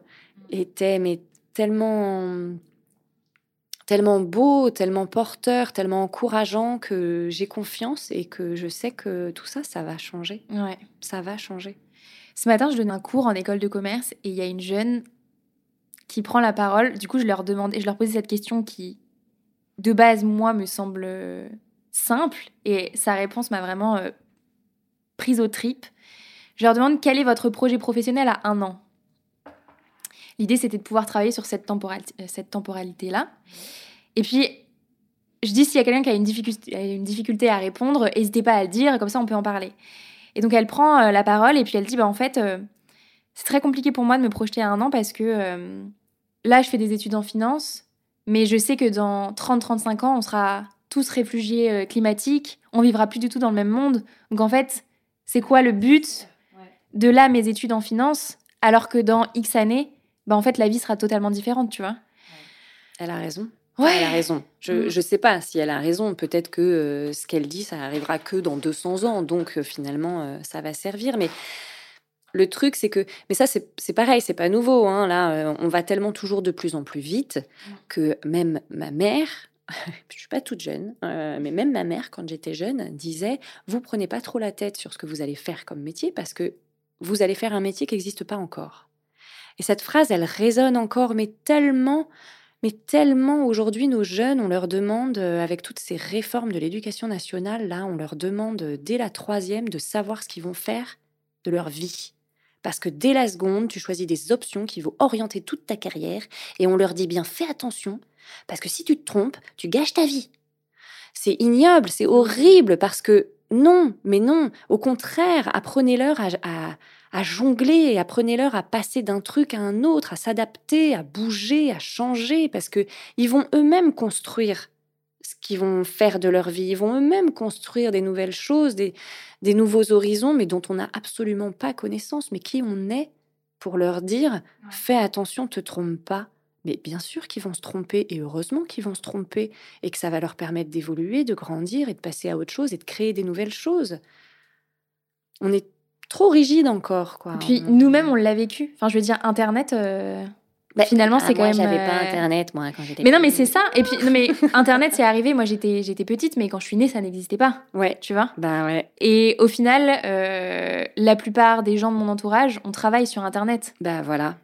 était mais tellement tellement beau, tellement porteur, tellement encourageant que j'ai confiance et que je sais que tout ça, ça va changer. Ouais. Ça va changer. Ce matin, je donne un cours en école de commerce et il y a une jeune, qui prend la parole. Du coup, je leur demande et je leur posais cette question qui, de base, moi, me semble simple et sa réponse m'a vraiment euh, prise au trip. Je leur demande quel est votre projet professionnel à un an. L'idée, c'était de pouvoir travailler sur cette, cette temporalité-là. Et puis, je dis s'il y a quelqu'un qui a une difficulté, à répondre, n'hésitez pas à le dire, comme ça on peut en parler. Et donc elle prend euh, la parole et puis elle dit, bah, en fait, euh, c'est très compliqué pour moi de me projeter à un an parce que euh, là, je fais des études en finance, mais je sais que dans 30-35 ans, on sera tous réfugiés climatiques, on vivra plus du tout dans le même monde. Donc en fait, c'est quoi le but de là mes études en finance alors que dans X années, bah, en fait, la vie sera totalement différente, tu vois. Elle a raison. Ouais. Elle a raison. Je ne mm. sais pas si elle a raison. Peut-être que euh, ce qu'elle dit, ça arrivera que dans 200 ans. Donc euh, finalement, euh, ça va servir. Mais le truc, c'est que. Mais ça, c'est pareil, c'est pas nouveau. Hein. Là, on va tellement toujours de plus en plus vite que même ma mère. je suis pas toute jeune, mais même ma mère, quand j'étais jeune, disait Vous prenez pas trop la tête sur ce que vous allez faire comme métier parce que vous allez faire un métier qui n'existe pas encore. Et cette phrase, elle résonne encore, mais tellement mais tellement aujourd'hui, nos jeunes, on leur demande, euh, avec toutes ces réformes de l'éducation nationale, là, on leur demande euh, dès la troisième de savoir ce qu'ils vont faire de leur vie. Parce que dès la seconde, tu choisis des options qui vont orienter toute ta carrière et on leur dit bien fais attention, parce que si tu te trompes, tu gâches ta vie. C'est ignoble, c'est horrible parce que non, mais non, au contraire, apprenez-leur à, à jongler, apprenez-leur à passer d'un truc à un autre, à s'adapter, à bouger, à changer, parce que ils vont eux-mêmes construire ce qu'ils vont faire de leur vie. Ils vont eux-mêmes construire des nouvelles choses, des, des nouveaux horizons, mais dont on n'a absolument pas connaissance, mais qui on est pour leur dire fais attention, te trompe pas. Mais bien sûr qu'ils vont se tromper, et heureusement qu'ils vont se tromper, et que ça va leur permettre d'évoluer, de grandir, et de passer à autre chose, et de créer des nouvelles choses. On est trop rigide encore. Quoi. puis nous-mêmes, on l'a vécu. Enfin, je veux dire, Internet. Euh, bah, finalement, ah, c'est quand même. J'avais pas euh, Internet, moi, quand j'étais. Mais non, mais c'est ça. Et puis, non, mais Internet, c'est arrivé. Moi, j'étais, j'étais petite, mais quand je suis née, ça n'existait pas. Ouais. Tu vois? Bah ouais. Et au final, euh, la plupart des gens de mon entourage, on travaille sur Internet. Bah voilà.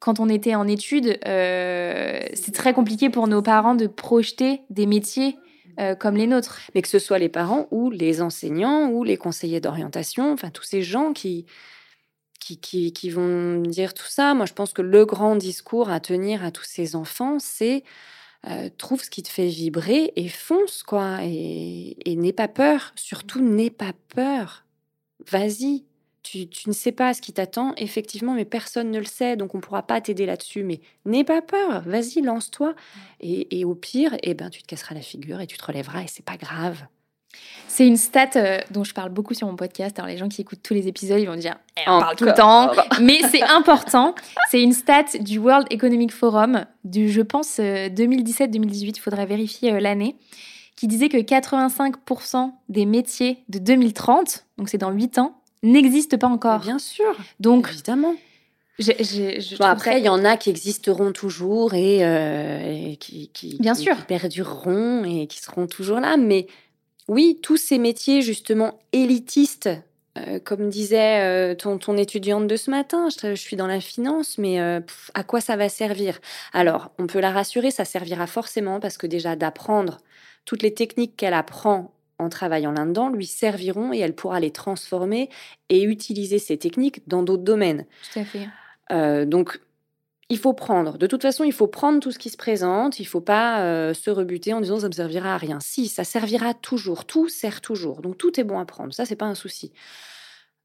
Quand on était en études, c'est très compliqué pour nos parents de projeter des métiers euh, comme les nôtres. Mais que ce soit les parents ou les enseignants ou les conseillers d'orientation, enfin tous ces gens qui, qui, qui, vont dire tout ça. Moi, je pense que le grand discours à tenir à tous ces enfants, c'est euh, trouve ce qui te fait vibrer et fonce, quoi. Et, et n'aie pas peur. Surtout, n'aie pas peur. Vas-y, tu, ne sais pas ce qui t'attend, effectivement, mais personne ne le sait, donc on ne pourra pas t'aider là-dessus. Mais n'aie pas peur, vas-y, lance-toi. Et, au pire, eh ben, tu te casseras la figure et tu te relèveras et c'est pas grave. C'est une stat euh, dont je parle beaucoup sur mon podcast. Alors les gens qui écoutent tous les épisodes, ils vont dire eh, on parle tout le temps, mais c'est important. C'est une stat du World Economic Forum du, je pense, 2017-2018. Euh, il faudrait vérifier euh, l'année qui disait que 85% des métiers de 2030, donc c'est dans 8 ans, n'existe pas encore. bien sûr. Donc, évidemment. après, il y en a qui existeront toujours et, euh, qui, bien sûr. perdureront et qui seront toujours là. Mais oui, tous ces métiers justement élitistes, euh, comme disait euh, ton, ton, étudiante de ce matin, je, suis dans la finance, mais à quoi ça va servir? Alors, on peut la rassurer, ça servira forcément parce que déjà d'apprendre toutes les techniques qu'elle apprend en travaillant là-dedans, lui serviront et elle pourra les transformer et utiliser ces techniques dans d'autres domaines. Tout à fait. Euh, donc, il faut prendre. De toute façon, il faut prendre tout ce qui se présente. Il ne faut pas euh, se rebuter en disant ça me servira à rien. Si, ça servira toujours. Tout sert toujours. Donc, tout est bon à prendre. Ça, c'est pas un souci.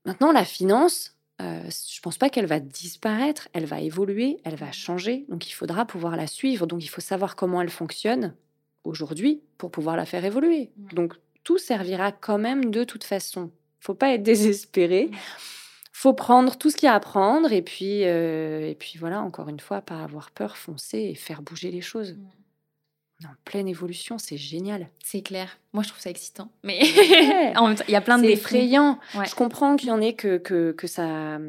Maintenant, la finance, euh, je pense pas qu'elle va disparaître. Elle va évoluer. Elle va changer. Donc, il faudra pouvoir la suivre. Donc, il faut savoir comment elle fonctionne aujourd'hui pour pouvoir la faire évoluer. Donc, tout servira quand même de toute façon. Faut pas être désespéré. Faut prendre tout ce qu'il y a à prendre et puis, euh, et puis voilà, encore une fois, pas avoir peur, foncer et faire bouger les choses. en pleine évolution, c'est génial. C'est clair. Moi, je trouve ça excitant. Mais il y a plein de effrayant. Je comprends qu'il y en ait que, que, que ça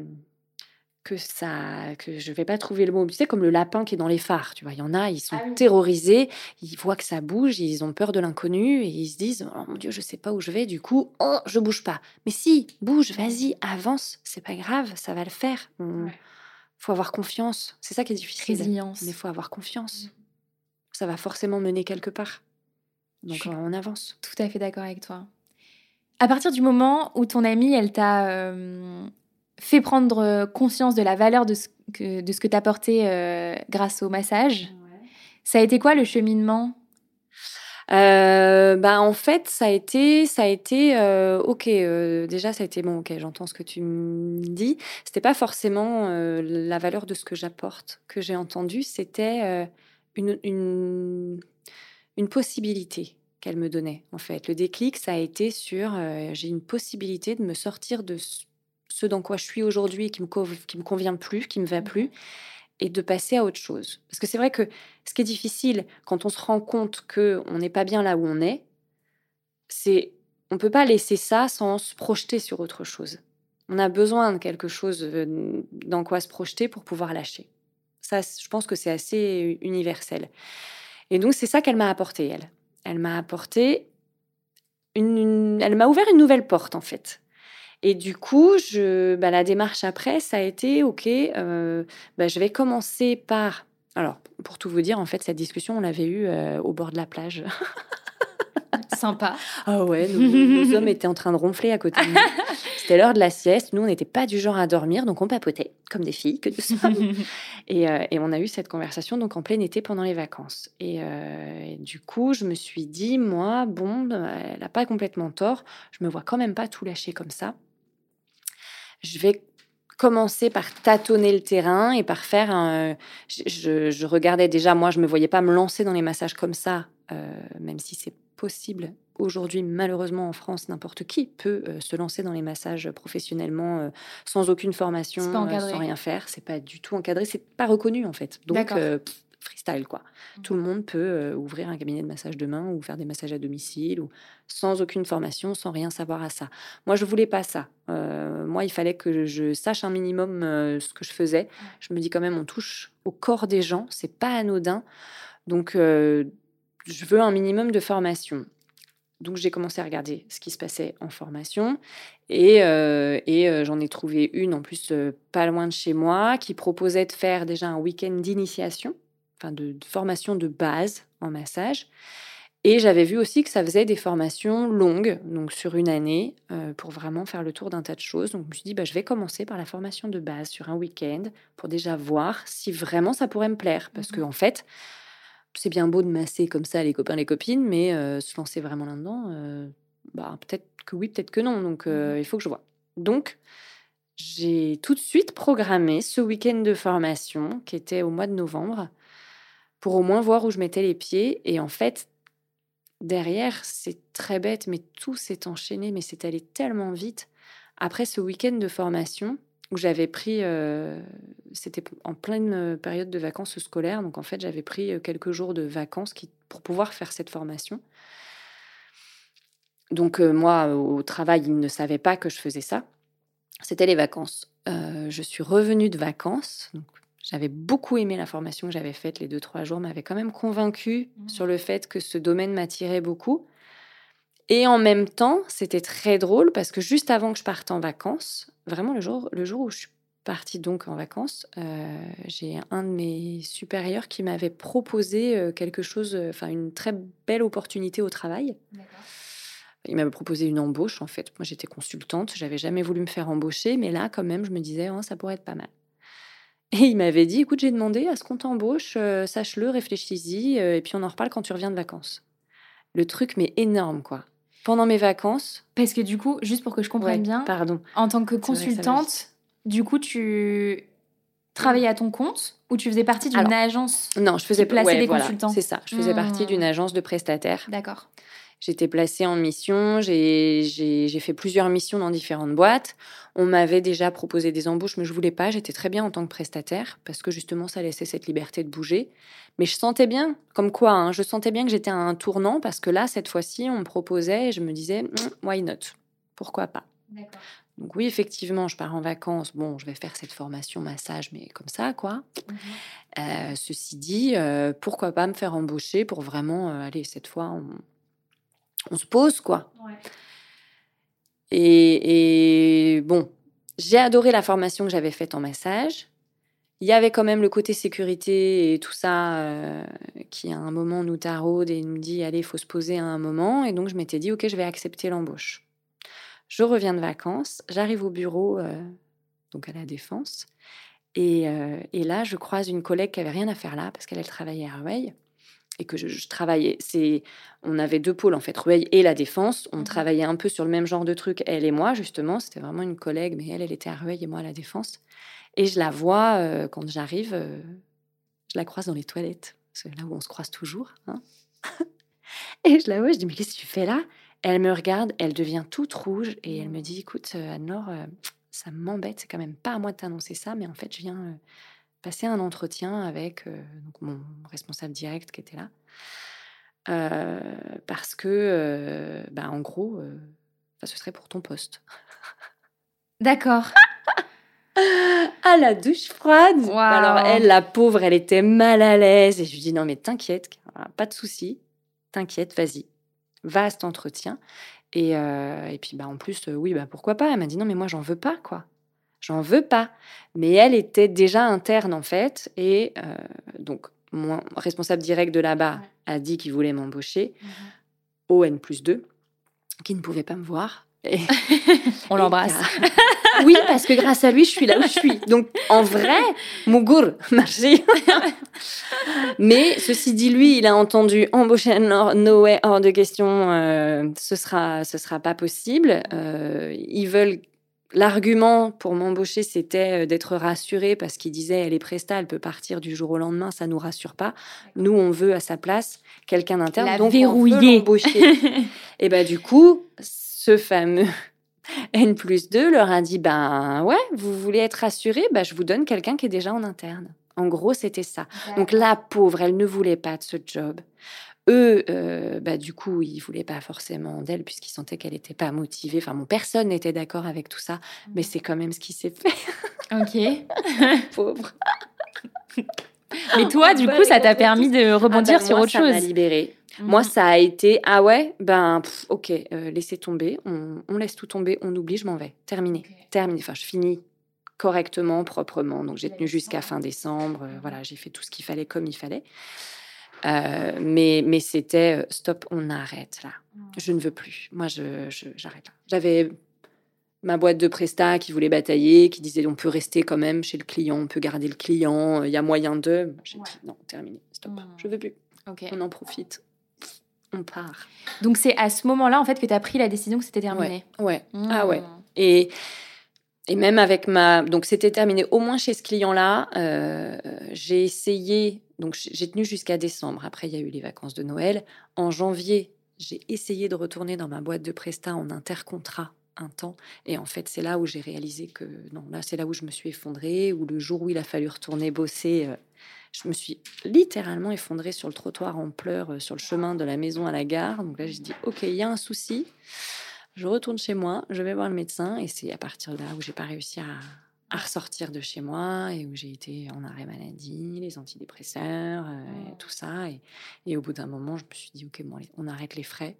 que ça, que je vais pas trouver le mot. Tu sais, comme le lapin qui est dans les phares, tu vois. Il y en a, ils sont ah terrorisés, ils voient que ça bouge, ils ont peur de l'inconnu et ils se disent, oh mon Dieu, je sais pas où je vais, du coup, oh, je bouge pas. Mais si, bouge, vas-y, avance, c'est pas grave, ça va le faire. faut avoir confiance. C'est ça qui est difficile. Résilience. Mais il faut avoir confiance. Ça va forcément mener quelque part. Donc on avance. Tout à fait d'accord avec toi. À partir du moment où ton amie, elle t'a euh, fait prendre euh, conscience de la valeur de ce que, de ce que euh, grâce au massage, ça a été quoi le cheminement? Euh, bah en fait ça a été ça a été euh, ok euh, déjà ça a été bon ok j'entends ce que tu me dis. C'était pas forcément la valeur de ce que j'apporte que j'ai entendu. C'était une, une une possibilité qu'elle me donnait en fait. Le déclic ça a été sur j'ai une possibilité de me sortir de ce ce dans quoi je suis aujourd'hui qui me qui me convient plus qui me va plus et de passer à autre chose parce que c'est vrai que ce qui est difficile quand on se rend compte que on n'est pas bien là où on est, c'est on peut pas laisser ça sans se projeter sur autre chose. On a besoin de quelque chose euh, dans quoi se projeter pour pouvoir lâcher. Ça, je pense que c'est assez universel. Et donc c'est ça qu'elle m'a apporté elle. Elle m'a apporté une, une- elle m'a ouvert une nouvelle porte en fait. Et du coup, je, bah, la démarche après, ça a été ok. euh, bah, je vais commencer par alors, pour tout vous dire, en fait, cette discussion, on l'avait eue euh, au bord de la plage. Sympa. Ah ouais, nos, nos hommes étaient en train de ronfler à côté de nous. C'était l'heure de la sieste. Nous, on n'était pas du genre à dormir, donc on papotait, comme des filles que nous sommes. et, euh, et on a eu cette conversation donc en plein été pendant les vacances. Et, euh, et du coup, je me suis dit, moi, bon, euh, elle n'a pas complètement tort. Je me vois quand même pas tout lâcher comme ça. Je vais commencer par tâtonner le terrain et par faire un... Je, je- je regardais déjà, moi, je me voyais pas me lancer dans les massages comme ça, euh, même si c'est possible. Aujourd'hui, malheureusement, en France, n'importe qui peut euh, se lancer dans les massages professionnellement euh, sans aucune formation, sans rien faire. C'est pas du tout encadré, c'est pas reconnu en fait. Donc, pff, freestyle quoi. Mhm. Tout le monde peut euh, ouvrir un cabinet de massage de main ou faire des massages à domicile ou sans aucune formation, sans rien savoir à ça. Moi, je voulais pas ça. Euh, moi, il fallait que je sache un minimum euh, ce que je faisais. Je me dis quand même, on touche au corps des gens, c'est pas anodin. Donc, je veux un minimum de formation. Donc, j'ai commencé à regarder ce qui se passait en formation. Et, euh, et euh, j'en ai trouvé une, en plus, euh, pas loin de chez moi, qui proposait de faire déjà un week-end d'initiation, enfin de, de formation de base en massage. Et j'avais vu aussi que ça faisait des formations longues, donc sur une année, euh, pour vraiment faire le tour d'un tas de choses. Donc je me suis dit, bah, je vais commencer par la formation de base sur un week-end pour déjà voir si vraiment ça pourrait me plaire. Parce que Mhm. en fait, c'est bien beau de masser comme ça les copains, les copines, mais euh, se lancer vraiment là-dedans, euh, bah, peut-être que oui, peut-être que non. Donc Mhm. il faut que je vois. Donc j'ai tout de suite programmé ce week-end de formation qui était au mois de novembre pour au moins voir où je mettais les pieds. Et en fait, derrière, c'est très bête, mais tout s'est enchaîné, mais c'est allé tellement vite. Après ce week-end de formation, où j'avais pris, euh, c'était en pleine euh, période de vacances scolaires, donc en fait j'avais pris euh, quelques jours de vacances pour pouvoir faire cette formation. Donc moi, au travail, ils ne savaient pas que je faisais ça. C'était les vacances. Je suis revenue de vacances. J'avais beaucoup aimé la formation que j'avais faite les deux, trois jours, m'avait quand même convaincue Mhm. sur le fait que ce domaine m'attirait beaucoup. Et en même temps, c'était très drôle parce que juste avant que je parte en vacances, vraiment le jour, le jour où je suis partie donc en vacances, euh, j'ai un de mes supérieurs qui m'avait proposé euh, quelque chose, euh, enfin une très belle opportunité au travail. Il m'avait proposé une embauche en fait. Moi j'étais consultante, j'avais jamais voulu me faire embaucher, mais là quand même je me disais oh, ça pourrait être pas mal. Et il m'avait dit écoute j'ai demandé à ce qu'on t'embauche, euh, sache-le, réfléchis-y, euh, et puis on en reparle quand tu reviens de vacances. Le truc mais énorme quoi. Pendant mes vacances, Parce que du coup, juste pour que je comprenne ouais, bien, pardon, en tant que consultante, du coup, tu travaillais à ton compte ou tu faisais partie d'une agence non je faisais ouais, des voilà, consultants? C'est ça, je faisais partie Hmm. d'une agence de prestataires. D'accord. J'étais placée en mission, j'ai fait plusieurs missions dans différentes boîtes. On m'avait déjà proposé des embauches, mais je voulais pas. J'étais très bien en tant que prestataire parce que justement, ça laissait cette liberté de bouger. Mais je sentais bien, comme quoi, hein, je sentais bien que j'étais à un tournant parce que là, cette fois-ci, on me proposait et je me disais, Hum, why not? Pourquoi pas? Donc oui, effectivement, je pars en vacances. Bon, je vais faire cette formation massage, mais comme ça, quoi. Euh, ceci dit, euh, pourquoi pas me faire embaucher pour vraiment, euh, allez, cette fois, on, on se pose, quoi. Et, et bon, j'ai adoré la formation que j'avais faite en massage. il y avait quand même le côté sécurité et tout ça euh, qui à un moment nous taraude et nous dit allez, il faut se poser à un moment. Et donc je m'étais dit ok, je vais accepter l'embauche. Je reviens de vacances, j'arrive au bureau, euh, donc à la défense, et, euh, et, là je croise une collègue qui avait rien à faire là parce qu'elle elle travaillait à Rueil et que je, travaillais. C'est, on avait deux pôles en fait, Rueil et la Défense. On mmh travaillait un peu sur le même genre de truc, elle et moi justement. C'était vraiment une collègue, mais elle, elle était à Rueil et moi à la Défense. Et je la vois euh, quand j'arrive, euh, je la croise dans les toilettes, c'est là où on se croise toujours. Hein. et je la vois, je dis mais qu'est-ce que tu fais là? Elle me regarde, elle devient toute rouge et elle me dit écoute euh, Anne-Laure, ça m'embête, c'est quand même pas à moi de t'annoncer ça, mais en fait je viens un entretien avec mon responsable direct qui était là. parce que, bah, en gros, ce serait pour ton poste. D'accord. à la douche froide. Alors elle, la pauvre, elle était mal à l'aise. Et je lui dis non mais t'inquiète, pas de souci, t'inquiète, vas-y, va à cet entretien. Et, et puis bah en plus, oui bah pourquoi pas? Elle m'a dit non mais moi j'en veux pas quoi. J'en veux pas. Mais elle était déjà interne en fait. Et donc mon responsable direct de là-bas a dit qu'il voulait m'embaucher. Mmh au N plus 2, qui ne pouvait pas me voir. On l'embrasse. oui, parce que grâce à lui, je suis là où je suis. Donc, en vrai, Mugur, merci. Mais ceci dit, lui, il a entendu embaucher no way, hors de question, euh, ce sera, ce sera pas possible. Euh, ils veulent L'argument pour m'embaucher, c'était euh, d'être rassurée parce qu'il disait elle est presta, elle peut partir du jour au lendemain, ça nous rassure pas. Nous, on veut à sa place quelqu'un d'interne, donc verrouiller. on et ben du coup, ce fameux N plus 2 leur a dit ben ouais, vous voulez être rassuré, ben, je vous donne quelqu'un qui est déjà en interne. En gros, c'était ça. Donc la pauvre, elle ne voulait pas de ce job. Eux, euh, bah, du coup, ils voulaient pas forcément d'elle puisqu'ils sentaient qu'elle n'était pas motivée. Enfin, mon personne n'était d'accord avec tout ça, mais c'est quand même ce qui s'est fait. Ok. pauvre. Mais toi, du coup, ça t'a permis de rebondir ah bah, sur autre chose. Ça m'a libérée. Moi, ça a été ah ouais, ben ok, euh, laissez tomber, on, laisse tout tomber, on oublie, je m'en vais, terminé, terminé. Enfin, je finis correctement, proprement. Donc j'ai tenu jusqu'à fin décembre. Euh, voilà, j'ai fait tout ce qu'il fallait comme il fallait. Euh, mais mais c'était stop, on arrête là. Je ne veux plus. Moi, je j'arrête là. J'avais ma boîte de presta qui voulait batailler, qui disait on peut rester quand même chez le client, on peut garder le client, il y a moyen de. J'ai dit non, terminé, stop, mm. je veux plus. On en profite on part. Donc c'est à ce moment-là en fait que tu as pris la décision que c'était terminé. Ouais. Ah ouais. Hmm. Et et même avec ma donc c'était terminé au moins chez ce client-là. Euh, j'ai essayé donc j'ai tenu jusqu'à décembre. Après il y a eu les vacances de Noël. En janvier j'ai essayé de retourner dans ma boîte de presta en intercontrat un temps. Et en fait, c'est là où j'ai réalisé que non, là, c'est là où je me suis effondrée, où le jour où il a fallu retourner bosser, euh, je me suis littéralement effondrée sur le trottoir en pleurs euh, sur le chemin de la maison à la gare. Donc là, j'ai dit, OK, il y a un souci. Je retourne chez moi, je vais voir le médecin. Et c'est à partir de là où j'ai pas réussi à, ressortir de chez moi et où j'ai été en arrêt maladie, les antidépresseurs, euh, tout ça. Et, au bout d'un moment, je me suis dit, OK, bon, on arrête les frais.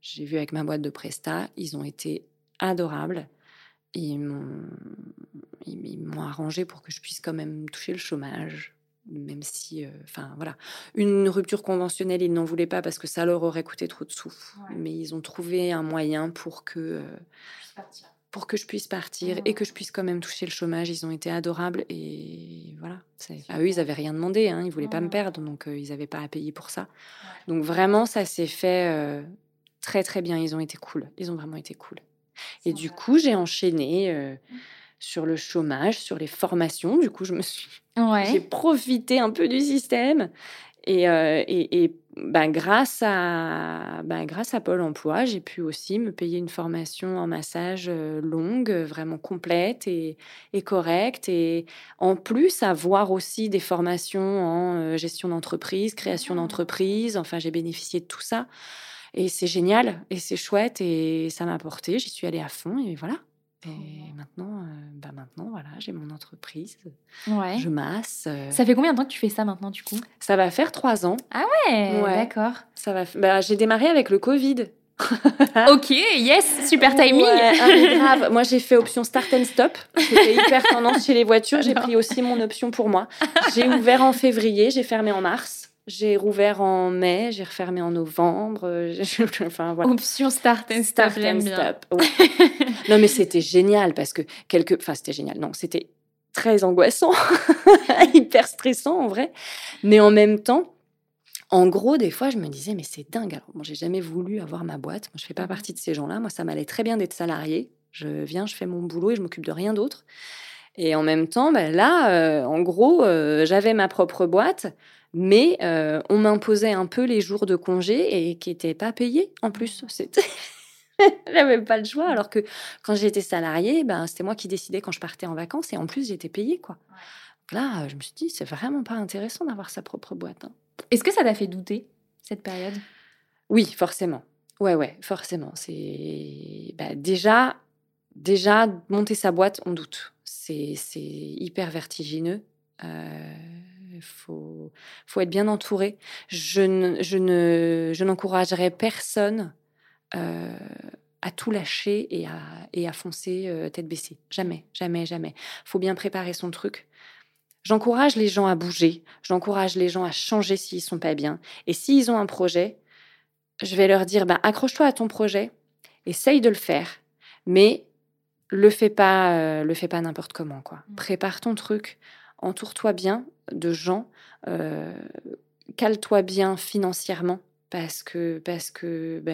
J'ai vu avec ma boîte de Presta, ils ont été adorables. Ils m'ont arrangé pour que je puisse quand même toucher le chômage, même si, euh, enfin voilà, une rupture conventionnelle, ils n'en voulaient pas parce que ça leur aurait coûté trop de sous. Mais ils ont trouvé un moyen pour que, euh, pour que je puisse partir et que je puisse quand même toucher le chômage. Ils ont été adorables et voilà. Ah, eux, ils avaient rien demandé, hein, ils voulaient pas me perdre, donc euh, ils n'avaient pas à payer pour ça. Donc vraiment, ça s'est fait très très bien. Ils ont été cool. Ils ont vraiment été cool. Et du coup, j'ai enchaîné mmh. Sur le chômage, sur les formations. Du coup, je me suis, j'ai profité un peu du système. Et, et, ben, grâce, à, ben, grâce à Pôle Emploi, j'ai pu aussi me payer une formation en massage longue, vraiment complète et, et, correcte. Et en plus, avoir aussi des formations en gestion d'entreprise, création ah. d'entreprise. Enfin, j'ai bénéficié de tout ça. Et c'est génial, et c'est chouette, et ça m'a porté. J'y suis allée à fond, et voilà. Et maintenant, euh, bah maintenant, voilà, j'ai mon entreprise. Ouais. Je masse. Euh. Ça fait combien de temps que tu fais ça maintenant, du coup? Ça va faire trois ans. Ah ouais, d'accord. Ça va. Bah, j'ai démarré avec le Covid. ok, yes, super timing. Ah, grave. Moi, j'ai fait option start and stop. C'était hyper tendance chez les voitures. J'ai pris aussi mon option pour moi. J'ai ouvert en février, j'ai fermé en mars. J'ai rouvert en mai, j'ai refermé en novembre. enfin, voilà. Option start and stop. Start and stop. non, mais c'était génial parce que quelque. Enfin, c'était génial. Non, c'était très angoissant, hyper stressant en vrai. Mais en même temps, en gros, des fois, je me disais, mais c'est dingue. Alors, moi, j'ai jamais voulu avoir ma boîte. Moi, je fais pas mmh partie de ces gens-là. Moi, ça m'allait très bien d'être salarié. Je viens, je fais mon boulot et je m'occupe de rien d'autre. Et en même temps, ben là, euh, en gros, euh, j'avais ma propre boîte, mais euh, on m'imposait un peu les jours de congé et qui n'étaient pas payés en plus. C'était J'avais pas le choix. Alors que quand j'étais salariée, ben, c'était moi qui décidais quand je partais en vacances et en plus j'étais payée. Quoi. Là, je me suis dit, c'est vraiment pas intéressant d'avoir sa propre boîte. Hein. Est-ce que ça t'a fait douter, cette période? Oui, forcément. Ouais, ouais, forcément. C'est bah, déjà, déjà, monter sa boîte, on doute. C'est hyper vertigineux. Euh, faut, faut être bien entouré. Je, ne, je, ne, je n'encouragerais personne euh, à tout lâcher et à, et à foncer euh, tête baissée. Jamais, jamais, jamais. faut bien préparer son truc. J'encourage les gens à bouger, j'encourage les gens à changer s'ils sont pas bien. Et s'ils ont un projet, je vais leur dire ben, accroche-toi à ton projet, essaye de le faire, mais le fais pas, euh, le fais pas n'importe comment quoi. Mmh. Prépare ton truc, entoure-toi bien de gens, cale-toi bien financièrement parce que parce que bah,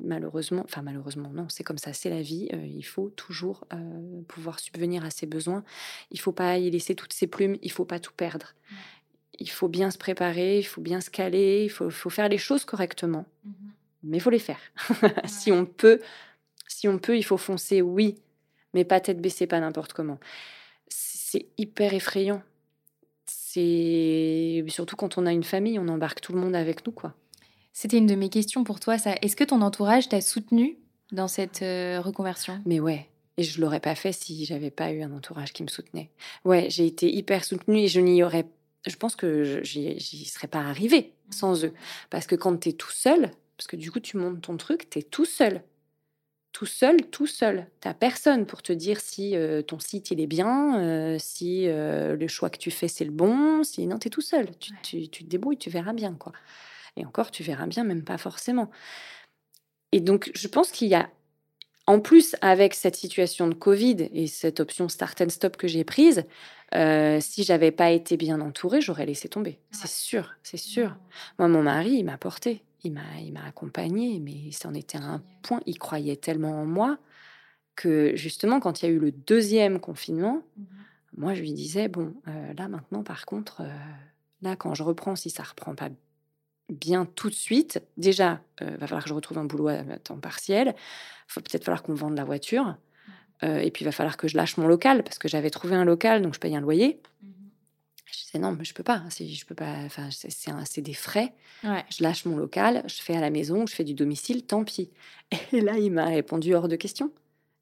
malheureusement, enfin malheureusement non, c'est comme ça, c'est la vie. Euh, il faut toujours euh, pouvoir subvenir à ses besoins. Il faut pas y laisser toutes ses plumes. Il faut pas tout perdre. Il faut bien se préparer, il faut bien se caler, il faut, faut faire les choses correctement. Mmh mais il faut les faire. si on peut, si on peut, il faut foncer, oui, mais pas tête baissée, pas n'importe comment. C'est hyper effrayant. C'est surtout quand on a une famille, on embarque tout le monde avec nous, quoi. C'était une de mes questions pour toi, ça. Est-ce que ton entourage t'a soutenu dans cette euh, reconversion? Mais ouais. Et je l'aurais pas fait si j'avais pas eu un entourage qui me soutenait. Ouais, j'ai été hyper soutenue et je n'y aurais. Je pense que j'y serais pas arrivée sans eux. Parce que quand tu es tout seul, parce que du coup tu montes ton truc, tu es tout seul. Tout seul, tout seul. T'as personne pour te dire si euh, ton site il est bien, euh, si le choix que tu fais c'est le bon, si non, tu es tout seul. Tu, tu, tu, te débrouilles, tu verras bien quoi. Et encore, tu verras bien, même pas forcément. Et donc, je pense qu'il y a, en plus, avec cette situation de Covid et cette option start and stop que j'ai prise, euh, si j'avais pas été bien entourée, j'aurais laissé tomber. C'est sûr, c'est sûr. Moi, mon mari, il m'a porté, il m'a, il m'a accompagné, mais c'en était un point. Il croyait tellement en moi que justement, quand il y a eu le deuxième confinement, mmh moi, je lui disais bon, euh, là maintenant, par contre, euh, là, quand je reprends, si ça reprend pas bien tout de suite. Déjà, il euh, va falloir que je retrouve un boulot à temps partiel. Il va peut-être falloir qu'on vende la voiture. Euh, et puis, il va falloir que je lâche mon local parce que j'avais trouvé un local, donc je paye un loyer. Mmh je disais non, mais je peux pas. Je peux pas. Enfin, c'est des frais. Je lâche mon local, je fais à la maison, je fais du domicile, tant pis. Et là, il m'a répondu hors de question.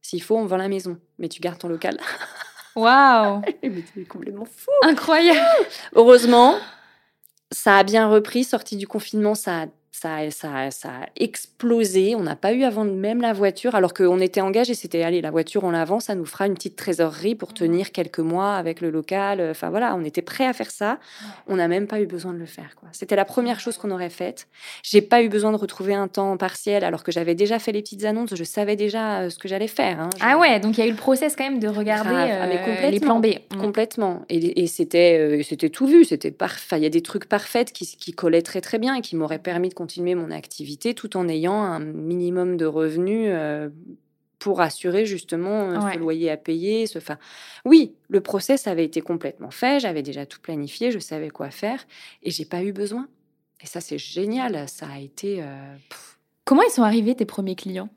S'il faut, on vend la maison, mais tu gardes ton local. Waouh Mais c'est complètement fou Incroyable Heureusement, ça a bien repris, sorti du confinement, ça a ça, ça, ça a explosé. On n'a pas eu avant même la voiture, alors qu'on était engagé. C'était allez, la voiture, on l'avance, ça nous fera une petite trésorerie pour mmh. tenir quelques mois avec le local. Enfin voilà, on était prêt à faire ça. On n'a même pas eu besoin de le faire. Quoi. C'était la première chose qu'on aurait faite. J'ai pas eu besoin de retrouver un temps partiel, alors que j'avais déjà fait les petites annonces. Je savais déjà euh, ce que j'allais faire. Hein. Ah ouais, donc il y a eu le process quand même de regarder ah, euh, les plans B. Mmh. Complètement. Et, c'était, euh, c'était tout vu. C'était parfait. Il y a des trucs parfaits qui, qui collaient très très bien et qui m'auraient permis de continuer mon activité tout en ayant un minimum de revenus euh, pour assurer justement euh, ce loyer à payer. Ce... Enfin, oui, le process avait été complètement fait, j'avais déjà tout planifié, je savais quoi faire et j'ai pas eu besoin. Et ça, c'est génial. Ça a été. Euh, Comment ils sont arrivés tes premiers clients?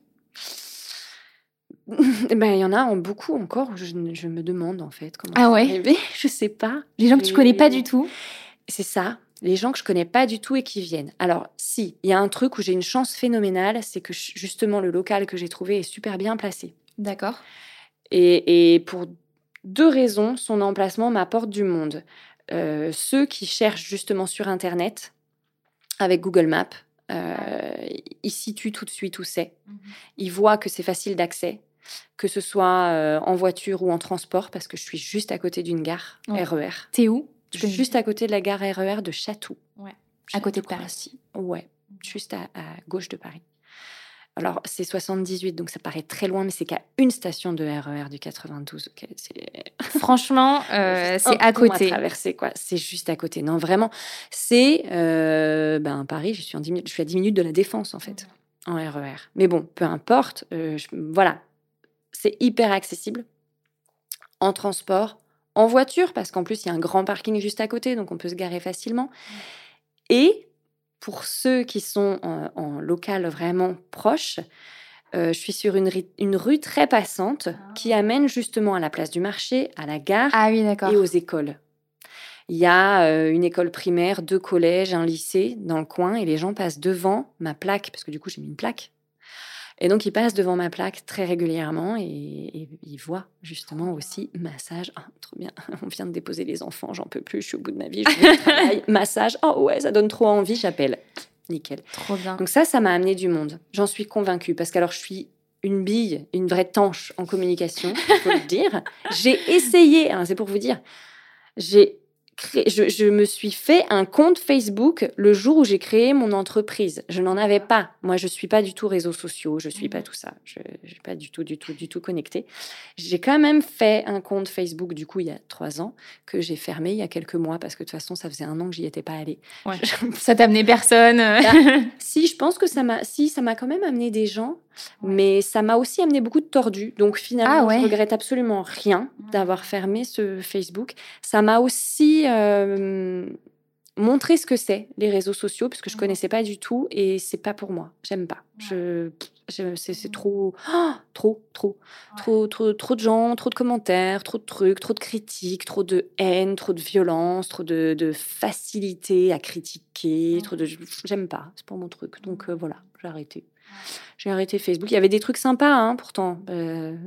Ben, il y en a beaucoup encore. Je, je me demande en fait comment ah ouais? arrivé. Je sais pas. Les gens que tu connais pas du tout? C'est ça les gens que je connais pas du tout et qui viennent. Alors, si, il y a un truc où j'ai une chance phénoménale, c'est que justement le local que j'ai trouvé est super bien placé. D'accord. Et, pour deux raisons, son emplacement m'apporte du monde. Euh, ceux qui cherchent justement sur Internet, avec Google Maps, Euh, il situe tout de suite où c'est. Il voit que c'est facile d'accès, que ce soit euh, en voiture ou en transport, parce que je suis juste à côté d'une gare Ouais. RER. T'es où? Juste à côté de la gare RER de Chatou. Ouais. À côté de Paris. Château-Croissy. Ouais, juste à, à gauche de Paris. Alors, c'est 78, donc ça paraît très loin, mais c'est qu'à une station de RER du 92. ok, c'est Franchement, euh, c'est à côté. traverser, quoi. C'est juste à côté. Non, vraiment, c'est euh, ben, Paris. Je suis, en 10 minutes, je suis à 10 minutes de la Défense, en fait, en RER. Mais bon, peu importe. euh, je- voilà, c'est hyper accessible en transport, en voiture, parce qu'en plus, il y a un grand parking juste à côté, donc on peut se garer facilement. Et pour ceux qui sont en, en local vraiment proche, euh, je suis sur une, rue très passante qui amène justement à la place du marché, à la gare Ah oui, et aux écoles. Il y a euh, une école primaire, deux collèges, un lycée dans le coin et les gens passent devant ma plaque, parce que du coup j'ai mis une plaque. Et donc ils passent devant ma plaque très régulièrement et, et ils voient justement aussi massage. Ah, trop bien, on vient de déposer les enfants, j'en peux plus, je suis au bout de ma vie, je travail, massage. Oh ouais, ça donne trop envie, j'appelle. Nickel. Trop bien. Donc ça, ça m'a amené du monde. J'en suis convaincue parce qu'alors je suis une bille, une vraie tanche en communication, il faut le dire. J'ai essayé, hein, c'est pour vous dire, j'ai créé, je, je me suis fait un compte Facebook le jour où j'ai créé mon entreprise. Je n'en avais pas. Moi, je suis pas du tout réseaux sociaux, je suis pas tout ça. Je ne suis pas du tout, du tout, du tout connectée. J'ai quand même fait un compte Facebook, du coup, il y a trois ans, que j'ai fermé il y a quelques mois parce que de toute façon, ça faisait un an que j'y étais pas allée. Ouais. Ça t'a amené personne. Bah, Si, je pense que ça m'a, si, ça m'a quand même amené des gens, mais ça m'a aussi amené beaucoup de tordus. Donc finalement, Ah ouais. je regrette absolument rien d'avoir fermé ce Facebook. Ça m'a aussi euh, montré ce que c'est les réseaux sociaux, parce que je connaissais pas du tout et c'est pas pour moi. J'aime pas. Je, je- c'est, c'est trop, oh, trop, trop, trop, trop, trop de gens, trop de commentaires, trop de trucs, trop de critiques, trop de haine, trop de violence, trop de, de facilité à critiquer, trop de, j'aime pas. C'est pas mon truc. Donc euh, voilà, j'ai arrêté. J'ai arrêté Facebook. Il y avait des trucs sympas, hein, pourtant. euh,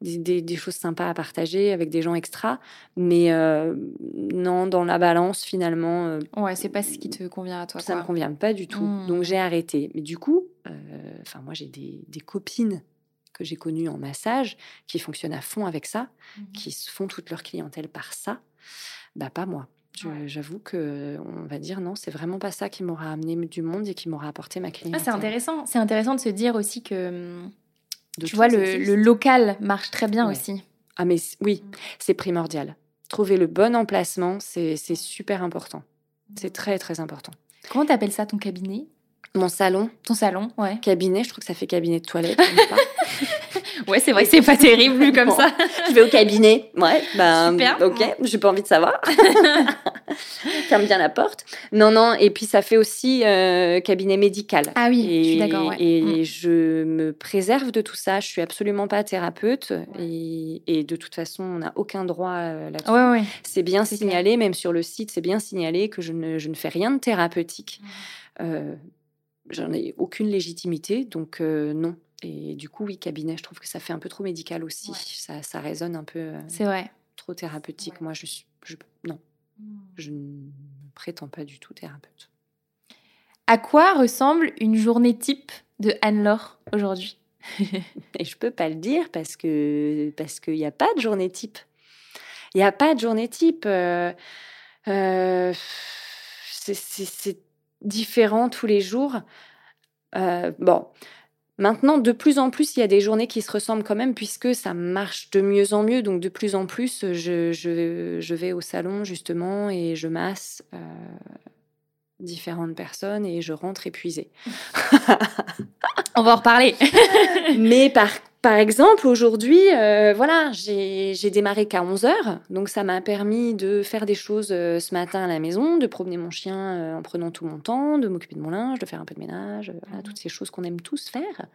des, des- des choses sympas à partager avec des gens extra. Mais euh, non, dans la balance, finalement, euh, Ouais, c'est pas ce qui te convient à toi. ça quoi. me convient pas du tout. Mm. Donc j'ai arrêté. Mais du coup, euh, enfin moi j'ai des, des copines que j'ai connues en massage qui fonctionnent à fond avec ça, Mhm. qui font toute leur clientèle par ça. Bah pas moi. Ouais. J'avoue que on va dire non, c'est vraiment pas ça qui m'aura amené du monde et qui m'aura apporté ma Ah, clientèle. c'est intéressant. C'est intéressant de se dire aussi que De tu vois le, local marche très bien Ouais. aussi. Ah mais oui, c'est primordial. Trouver le bon emplacement, c'est c'est super important. C'est très très important. Comment t'appelles ça ton cabinet? Mon salon, Ton salon Ouais. cabinet, je trouve que ça fait cabinet de toilette. Ouais, c'est vrai que c'est pas terrible vu comme Bon. ça. je vais au cabinet. Ouais, ben, Super. ok, j'ai pas envie de savoir. Ferme bien la porte. Non, non, et puis ça fait aussi euh, cabinet médical. Ah oui, et, je suis d'accord. Ouais. Et Mm. je me préserve de tout ça. Je suis absolument pas thérapeute. Et, et de toute façon, on n'a aucun droit euh, là-dessus. Ouais, ouais. C'est bien signalé, même sur le site, c'est bien signalé que je ne, je ne fais rien de thérapeutique. Euh, J'en ai aucune légitimité, donc euh, non. Et du coup, oui, cabinet, je trouve que ça fait un peu trop médical aussi. Ouais. Ça, ça résonne un peu euh, C'est vrai. trop thérapeutique. Moi, je suis. je- non, je ne prétends pas du tout thérapeute. À quoi ressemble une journée type de Anne-Laure aujourd'hui? Et je peux pas le dire parce que parce qu'il n'y a pas de journée type. Il n'y a pas de journée type. euh, c'est différent tous les jours. Euh, bon, maintenant, de plus en plus, il y a des journées qui se ressemblent quand même puisque ça marche de mieux en mieux. Donc, de plus en plus, je, je, je vais au salon justement et je masse euh, différentes personnes et je rentre épuisée. On va en reparler. Mais par, par exemple, aujourd'hui, euh, voilà, j'ai démarré qu'à 11h. Donc, ça m'a permis de faire des choses euh, ce matin à la maison, de promener mon chien euh, en prenant tout mon temps, de m'occuper de mon linge, de faire un peu de ménage, voilà, toutes ces choses qu'on aime tous faire.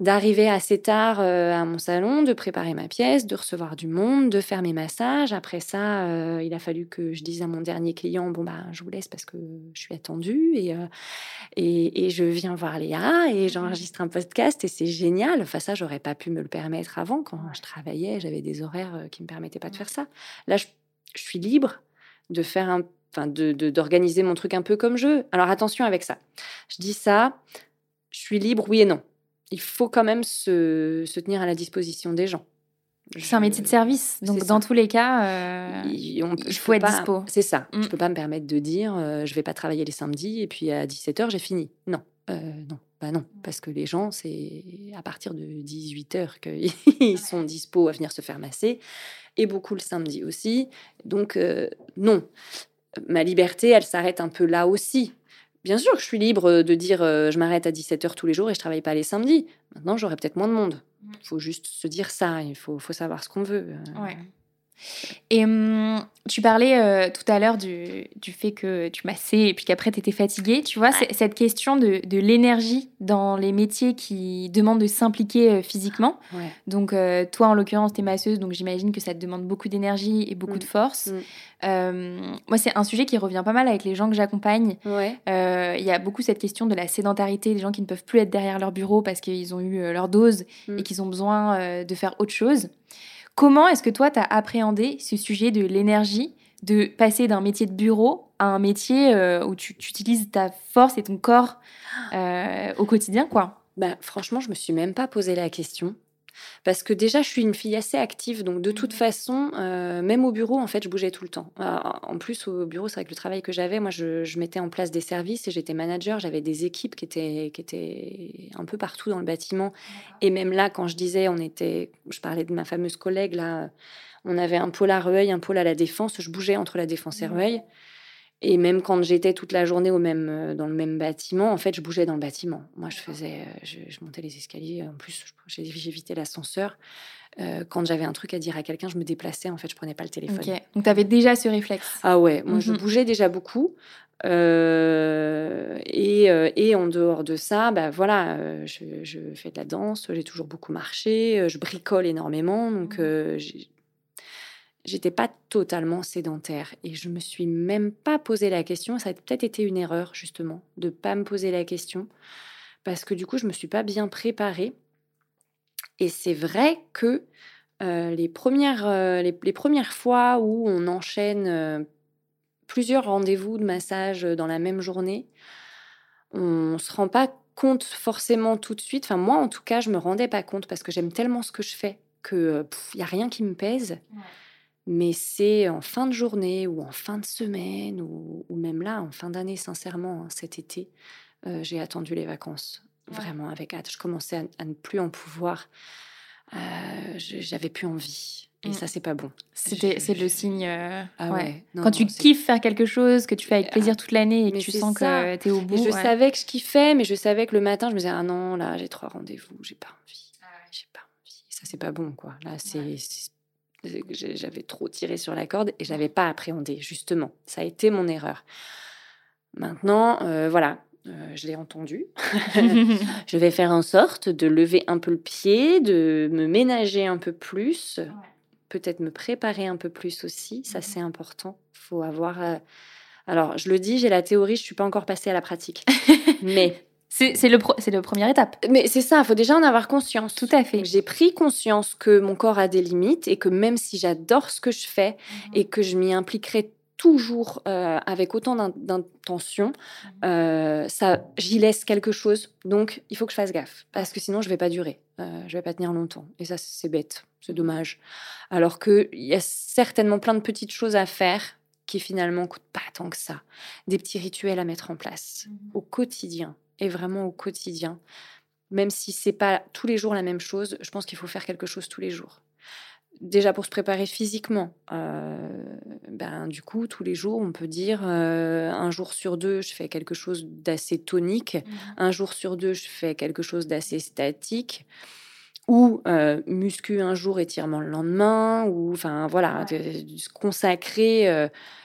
D'arriver assez tard euh, à mon salon, de préparer ma pièce, de recevoir du monde, de faire mes massages. Après ça, euh, il a fallu que je dise à mon dernier client, bon, bah, je vous laisse parce que je suis attendue. Et, euh, et, et je viens voir Léa et j'enregistre un podcast et c'est génial. Enfin, ça, j'aurais pas pu me le permettre avant. Quand je travaillais, j'avais des horaires qui me permettaient pas de faire ça. Là, je, suis libre de faire un enfin, d'organiser mon truc un peu comme je veux. Alors attention avec ça. Je dis ça, je suis libre, oui et non. Il faut quand même se, se tenir à la disposition des gens. C'est un métier de service, donc dans tous les cas, euh, il, faut être dispo. C'est ça. Je Je mm. peux pas me permettre de dire euh, je vais pas travailler les samedis et puis à 17h j'ai fini. Non, euh, non, bah non, parce que les gens c'est à partir de 18h qu'ils sont dispo à venir se faire masser et beaucoup le samedi aussi. Donc non, ma liberté elle s'arrête un peu là aussi. Bien sûr que je suis libre de dire je m'arrête à 17h tous les jours et je travaille pas les samedis. Maintenant j'aurai peut-être moins de monde. Il faut juste se dire ça, il faut, faut savoir ce qu'on veut. Euh. Ouais. Et hum, tu parlais euh, tout à l'heure du, du, fait que tu massais et puis qu'après tu étais fatiguée. Tu vois, cette question de, de l'énergie dans les métiers qui demandent de s'impliquer euh, physiquement. Donc, toi en l'occurrence, tu es masseuse, donc j'imagine que ça te demande beaucoup d'énergie et beaucoup de mm. force. Mm. moi, c'est un sujet qui revient pas mal avec les gens que j'accompagne. Il y a beaucoup cette question de la sédentarité, des gens qui ne peuvent plus être derrière leur bureau parce qu'ils ont eu leur dose mm. et qu'ils ont besoin de faire autre chose. Comment est-ce que toi, tu appréhendé ce sujet de l'énergie, de passer d'un métier de bureau à un métier euh, où tu, utilises ta force et ton corps euh, au quotidien, quoi? Bah, Franchement, je me suis même pas posé la question. Parce que déjà, je suis une fille assez active, donc de toute mmh. façon, euh, même au bureau, en fait, je bougeais tout le temps. en plus, au bureau, c'est vrai que le travail que j'avais, moi, je, mettais en place des services et j'étais manager, j'avais des équipes qui étaient, qui étaient un peu partout dans le bâtiment. Et même là, quand je disais, on était, je parlais de ma fameuse collègue, là, on avait un pôle à Rueil, un pôle à la Défense, je bougeais entre la Défense et mmh. Rueil. Et même quand j'étais toute la journée au même, euh, dans le même bâtiment, en fait, je bougeais dans le bâtiment. Moi, je faisais, euh, je, montais les escaliers. En plus, j'évitais l'ascenseur. Euh, quand j'avais un truc à dire à quelqu'un, je me déplaçais. En fait, je prenais pas le téléphone. Donc, tu avais déjà ce réflexe. Ah ouais, moi, je mhm. bougeais déjà beaucoup. et, et, en dehors de ça, bah voilà, je, je fais de la danse. J'ai toujours beaucoup marché. Je bricole énormément. Donc, mhm j'étais pas totalement sédentaire et je me suis même pas posé la question. Ça a peut-être été une erreur justement de pas me poser la question parce que du coup je me suis pas bien préparée. Et c'est vrai que euh, les, premières, euh, les, premières fois où on enchaîne euh, plusieurs rendez-vous de massage dans la même journée, on se rend pas compte forcément tout de suite. Enfin moi en tout cas je me rendais pas compte parce que j'aime tellement ce que je fais que il y a rien qui me pèse mais c'est en fin de journée ou en fin de semaine ou, même là, en fin d'année, sincèrement, hein, cet été, euh, j'ai attendu les vacances, vraiment avec hâte. Je commençais à, ne plus en pouvoir. Euh, j'avais plus envie. Et mmh. ça, c'est pas bon. C'était, c'est le signe. Euh, ah ouais. Quand tu kiffes faire quelque chose, que tu fais avec ah, plaisir toute l'année et que tu sens que tu es au bout. je savais que je kiffais, mais je savais que le matin, je me disais, ah non, là, j'ai trois rendez-vous, j'ai pas envie. Ah j'ai pas envie. Ça, c'est pas bon, quoi. Là, c'est j'avais trop tiré sur la corde et j'avais pas appréhendé, justement. Ça a été mon erreur. Maintenant, euh, voilà, euh, je l'ai entendu. je vais faire en sorte de lever un peu le pied, de me ménager un peu plus, peut-être me préparer un peu plus aussi. Ça, mhm. c'est important. faut avoir. Euh, alors, je le dis, j'ai la théorie, je suis pas encore passée à la pratique. mais c'est le, le première étape. Mais c'est ça, il faut déjà en avoir conscience. Tout à fait. J'ai pris conscience que mon corps a des limites et que même si j'adore ce que je fais mhm. et que je m'y impliquerai toujours euh, avec autant d'intention, mhm. euh, ça, j'y laisse quelque chose. Donc, il faut que je fasse gaffe parce que sinon, je vais pas durer. Euh, je vais pas tenir longtemps. Et ça, c'est bête. C'est dommage. Alors qu'il y a certainement plein de petites choses à faire qui finalement coûtent pas tant que ça. Des petits rituels à mettre en place mhm. au quotidien et vraiment au quotidien. Même si c'est pas tous les jours la même chose, je pense qu'il faut faire quelque chose tous les jours. Déjà pour se préparer physiquement, euh, ben, du coup, tous les jours, on peut dire euh, un jour sur deux, je fais quelque chose d'assez tonique, mmh un jour sur deux, je fais quelque chose d'assez statique. Ou euh, muscu un jour, étirement le lendemain, ou enfin voilà, se consacrer,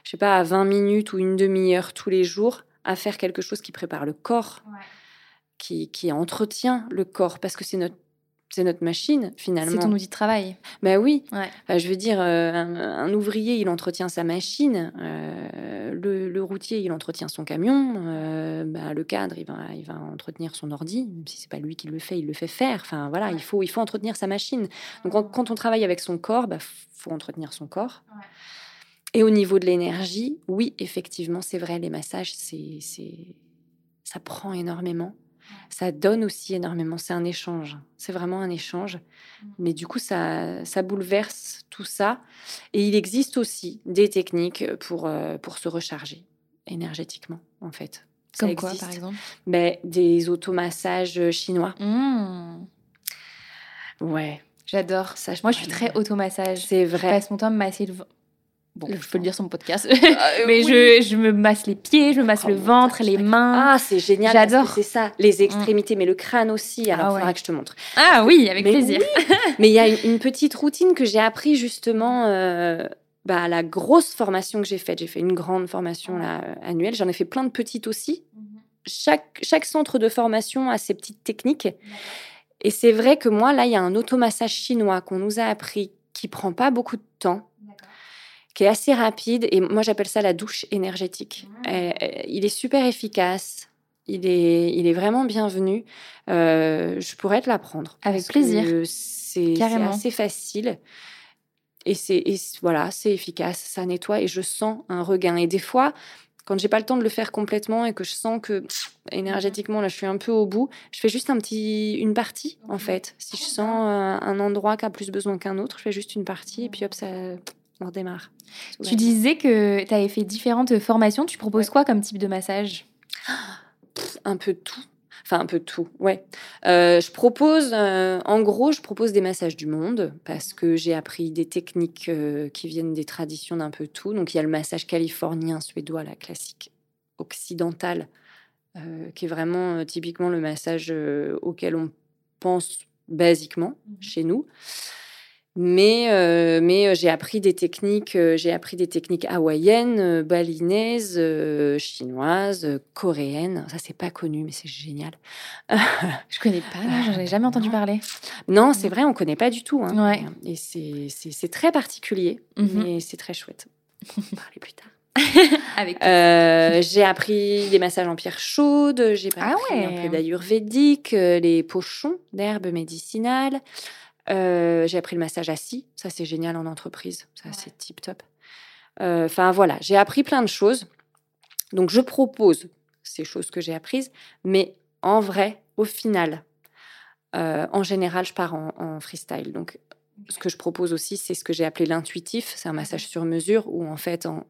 je sais pas, à 20 minutes ou une demi-heure tous les jours à faire quelque chose qui prépare le corps, qui, qui, entretient le corps, parce que c'est notre c'est notre machine finalement. C'est ton outil de travail. Ben oui. je veux dire, euh, un, ouvrier, il entretient sa machine. Euh, le, routier, il entretient son camion. Euh, bah, le cadre, il va, il va entretenir son ordi. Même si c'est pas lui qui le fait, il le fait faire. Enfin voilà, il faut, il faut entretenir sa machine. Donc quand, on travaille avec son corps, bah faut entretenir son corps. Et au niveau de l'énergie, oui, effectivement, c'est vrai, les massages, c'est, c'est, ça prend énormément. Ça donne aussi énormément. C'est un échange. C'est vraiment un échange. Mais du coup, ça, ça bouleverse tout ça. Et il existe aussi des techniques pour, euh, pour se recharger énergétiquement, en fait. Comme quoi, par exemple? Ben, Des automassages chinois. Mmh. Ouais. J'adore ça. Moi, je suis très automassage. C'est vrai. Je passe mon temps à me masser le Bon, je peux le dire sur mon podcast. Euh, mais je, je, me masse les pieds, je me masse le oh, ventre, les mains. Ah, c'est génial. J'adore. C'est ça. Les mm. extrémités, mais le crâne aussi. Alors, il ah faudra que je te montre. Ah oui, avec plaisir. mais il y a une, petite routine que j'ai appris justement euh, bah, à la grosse formation que j'ai faite. J'ai fait une grande formation là, euh, annuelle. J'en ai fait plein de petites aussi. Mhm. Chaque, chaque centre de formation a ses petites techniques. Et c'est vrai que moi, là, il y a un automassage chinois qu'on nous a appris qui prend pas beaucoup de temps qui est assez rapide. Et moi, j'appelle ça la douche énergétique. Mmh. Euh, il est super efficace. Il est, il est vraiment bienvenu. Euh, je pourrais te l'apprendre. Avec plaisir. C'est assez facile. Et c'est voilà, c'est efficace, ça nettoie et je sens un regain. Et des fois, quand j'ai pas le temps de le faire complètement et que je sens que énergétiquement là je suis un peu au bout, je fais juste un petit une partie en fait. Si je sens un endroit qui a plus besoin qu'un autre, je fais juste une partie et puis hop ça on redémarre. Tu disais que tu avais fait différentes formations. Tu proposes quoi comme type de massage? Un peu tout. Enfin, un peu tout, ouais. Euh, je propose, euh, en gros, je propose des massages du monde parce que j'ai appris des techniques euh, qui viennent des traditions d'un peu tout. Donc, il y a le massage californien, suédois, la classique occidental, qui est vraiment typiquement le massage auquel on pense basiquement mmh chez nous. Mais, euh, mais euh, j'ai appris des techniques, euh, j'ai appris des techniques hawaïennes, balinaises, chinoises, coréennes. Ça c'est pas connu, mais c'est génial. Je connais pas, j'en ai jamais entendu parler. Non, c'est vrai, on connaît pas du tout. Hein. Ouais. Et c'est très particulier, mmh mais c'est très chouette. On va parler plus tard. Avec j'ai appris des massages en pierre chaude, j'ai ah appris un peu d'ayurvédique, les pochons d'herbes médicinales. Euh, j'ai appris le massage assis, ça c'est génial en entreprise, ça c'est tip top. Euh, enfin voilà, j'ai appris plein de choses. Donc je propose ces choses que j'ai apprises, mais en vrai, au final, euh, en général, je pars en, freestyle. Donc ce que je propose aussi, c'est ce que j'ai appelé l'intuitif, c'est un massage sur mesure où en fait, en,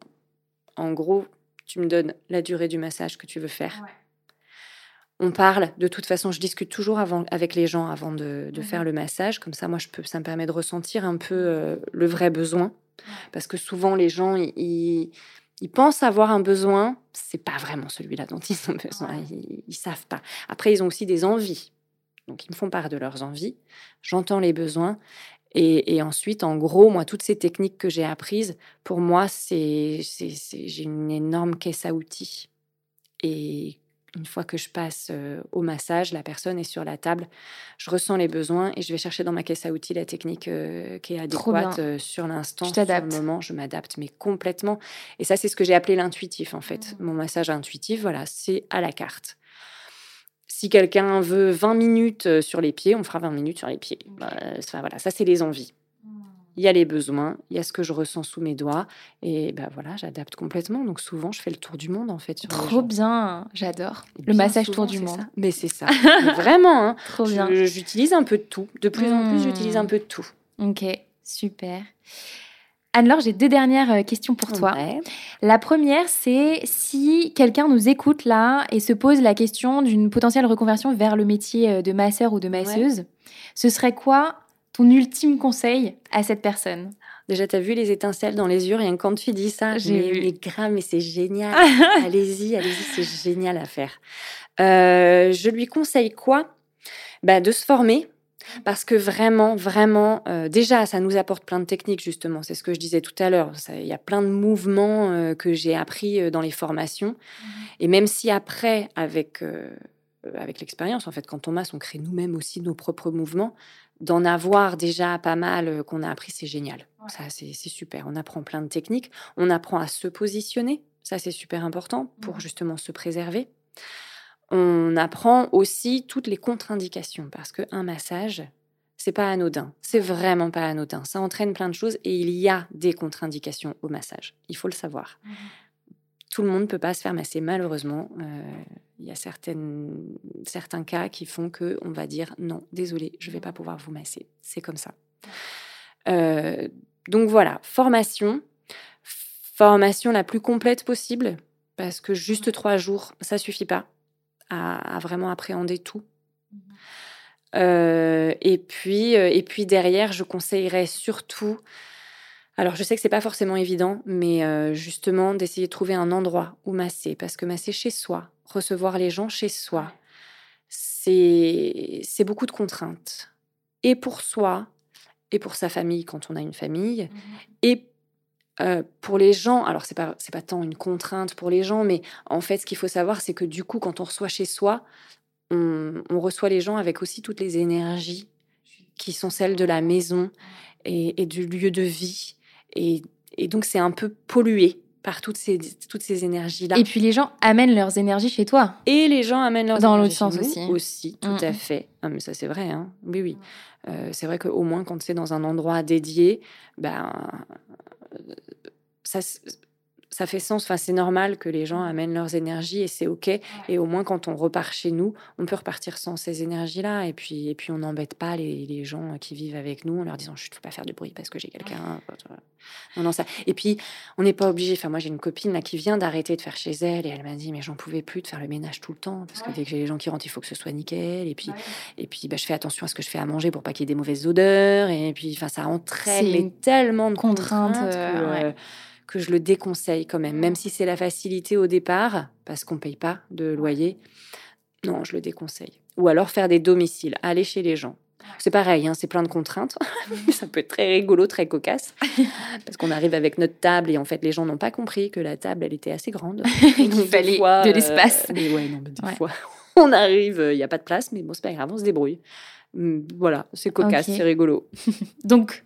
en, gros, tu me donnes la durée du massage que tu veux faire on parle. De toute façon, je discute toujours avant, avec les gens avant de, mmh faire le massage. Comme ça, moi, je peux, ça me permet de ressentir un peu euh, le vrai besoin. Parce que souvent, les gens, ils, pensent avoir un besoin. C'est pas vraiment celui-là dont ils ont besoin. Ils, ils savent pas. Après, ils ont aussi des envies. Donc, ils me font part de leurs envies. J'entends les besoins. Et, et, ensuite, en gros, moi, toutes ces techniques que j'ai apprises, pour moi, c'est, j'ai une énorme caisse à outils. Et une fois que je passe euh, au massage, la personne est sur la table, je ressens les besoins et je vais chercher dans ma caisse à outils la technique euh, qui est adéquate euh, sur l'instant, sur le moment. Je m'adapte, mais complètement. Et ça, c'est ce que j'ai appelé l'intuitif, en fait. Mmh. Mon massage intuitif, voilà, c'est à la carte. Si quelqu'un veut 20 minutes sur les pieds, on fera 20 minutes sur les pieds. Bah, voilà, ça, c'est les envies il y a les besoins, il y a ce que je ressens sous mes doigts, et ben voilà, j'adapte complètement. Donc souvent, je fais le tour du monde en fait. Sur Trop bien, j'adore le massage tour du monde. Mais c'est ça, vraiment. Hein. Trop bien. J'utilise un peu de tout. De plus en plus, j'utilise un hmm. peu de tout. Ok, super. Anne-Laure, j'ai deux dernières euh, questions pour toi. La première, c'est si quelqu'un nous écoute là et se pose la question d'une potentielle reconversion vers le métier euh, de masseur ou de masseuse, ce serait quoi ton ultime conseil à cette personne Déjà, tu as vu les étincelles dans les yeux, rien que quand tu dis ça, j'ai eu les grammes, mais c'est génial. allez-y, allez-y, c'est génial à faire. Euh, je lui conseille quoi? Bah, De se former. Parce que vraiment, vraiment, euh, déjà, ça nous apporte plein de techniques, justement. C'est ce que je disais tout à l'heure. Il y a plein de mouvements euh, que j'ai appris dans les formations. Mmh. Et même si après, avec, avec l'expérience, en fait, quand on masse, on crée nous-mêmes aussi nos propres mouvements, d'en avoir déjà pas mal euh, qu'on a appris, c'est génial. Ça, c'est super. On apprend plein de techniques. On apprend à se positionner. Ça, c'est super important pour justement se préserver. On apprend aussi toutes les contre-indications parce qu'un massage, C'est pas anodin. C'est vraiment pas anodin. Ça entraîne plein de choses et il y a des contre-indications au massage. Il faut le savoir. Mhm. Tout le monde ne peut pas se faire masser, malheureusement. Euh, il y a certaines, certains cas qui font que on va dire non, désolé, je vais pas pouvoir vous masser. C'est comme ça. Euh, donc voilà, formation, formation la plus complète possible, parce que juste trois jours, ça suffit pas à, à vraiment appréhender tout. Euh, et puis, et puis derrière, je conseillerais surtout. Alors, je sais que c'est pas forcément évident, mais euh, justement d'essayer de trouver un endroit où masser, parce que masser chez soi, recevoir les gens chez soi, c'est c'est beaucoup de contraintes. Et pour soi, et pour sa famille quand on a une famille, et euh, pour les gens, alors c'est pas c'est pas tant une contrainte pour les gens, mais en fait, ce qu'il faut savoir, c'est que du coup, quand on reçoit chez soi, on, on reçoit les gens avec aussi toutes les énergies qui sont celles de la maison et, et du lieu de vie, et, et donc c'est un peu pollué par toutes ces toutes ces énergies là. Et puis les gens amènent leurs énergies chez toi. Et les gens amènent leurs Dans énergies l'autre sens chez nous aussi. Aussi, tout Mm, à mm. fait. Ah, mais ça, c'est vrai. Hein. Oui, oui. Euh, c'est vrai qu'au moins, quand c'est dans un endroit dédié, ben, euh, ça, ça fait sens. Enfin, c'est normal que les gens amènent leurs énergies et c'est OK. Et au moins, quand on repart chez nous, on peut repartir sans ces énergies-là. Et puis, et puis on n'embête pas les, les gens qui vivent avec nous en leur disant Je ne peux pas faire de bruit parce que j'ai quelqu'un. Non, non, ça. Et puis, on n'est pas obligé. Enfin, moi, j'ai une copine là qui vient d'arrêter de faire chez elle et elle m'a dit Mais j'en pouvais plus de faire le ménage tout le temps parce que dès que j'ai les gens qui rentrent, il faut que ce soit nickel. Et puis, et puis bah, je fais attention à ce que je fais à manger pour pas qu'il y ait des mauvaises odeurs. Et puis, enfin, ça entraîne tellement de contrainte, contraintes, euh, ouais. Euh, que je le déconseille quand même. Même si c'est la facilité au départ, parce qu'on paye pas de loyer. Non, je le déconseille. Ou alors faire des domiciles, aller chez les gens. C'est pareil, hein, c'est plein de contraintes. Ça peut être très rigolo, très cocasse. Parce qu'on arrive avec notre table et en fait, les gens n'ont pas compris que la table, elle était assez grande. Des fallait fois, de euh, l'espace. mais ouais, non, mais des Ouais. fois, on arrive, il n'y a pas de place, mais bon, c'est pas grave, on se débrouille. Hum, Voilà, c'est cocasse, c'est rigolo. Donc,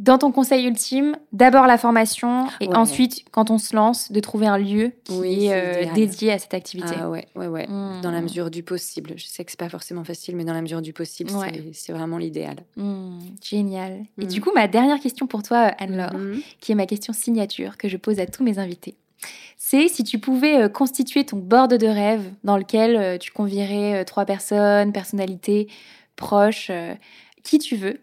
dans ton conseil ultime, d'abord la formation et Ouais. ensuite, quand on se lance, de trouver un lieu qui Oui, est euh, dédié à cette activité. Ah ouais, ouais, ouais. Mmh. Dans la mesure du possible. Je sais que c'est pas forcément facile, mais dans la mesure du possible, Ouais. c'est- vraiment l'idéal. Mmh, génial. Et du coup, ma dernière question pour toi, Anne-Laure, qui est ma question signature que je pose à tous mes invités, c'est si tu pouvais euh, constituer ton board de rêve dans lequel euh, tu convierais trois personnes, personnalités, proches, qui tu veux,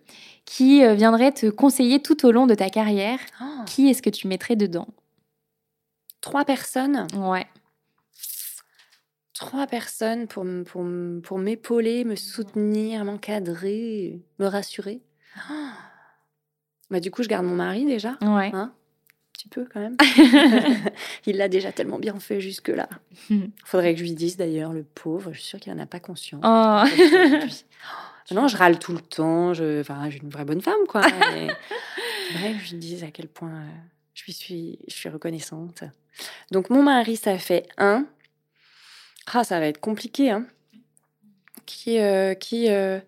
qui euh, viendraient te conseiller tout au long de ta carrière, Ah, qui est-ce que tu mettrais dedans? Trois personnes? Ouais. Trois personnes pour, pour, pour m'épauler, me soutenir, m'encadrer, me rassurer. Ah. Bah, du coup, je garde mon mari déjà. Ouais. Hein? Un petit peu quand même. il l'a déjà tellement bien fait jusque-là. Faudrait que je lui dise d'ailleurs, le pauvre, je suis sûre qu'il n'en a pas conscience. Oh. aujourd'hui. Non, je râle tout le temps. Je, enfin, je suis une vraie bonne femme, quoi. Bref, je dise à quel point euh, je suis, je suis reconnaissante. Donc, mon mari, ça fait un. Ah, ça va être compliqué, hein. Qui, euh, qui, euh,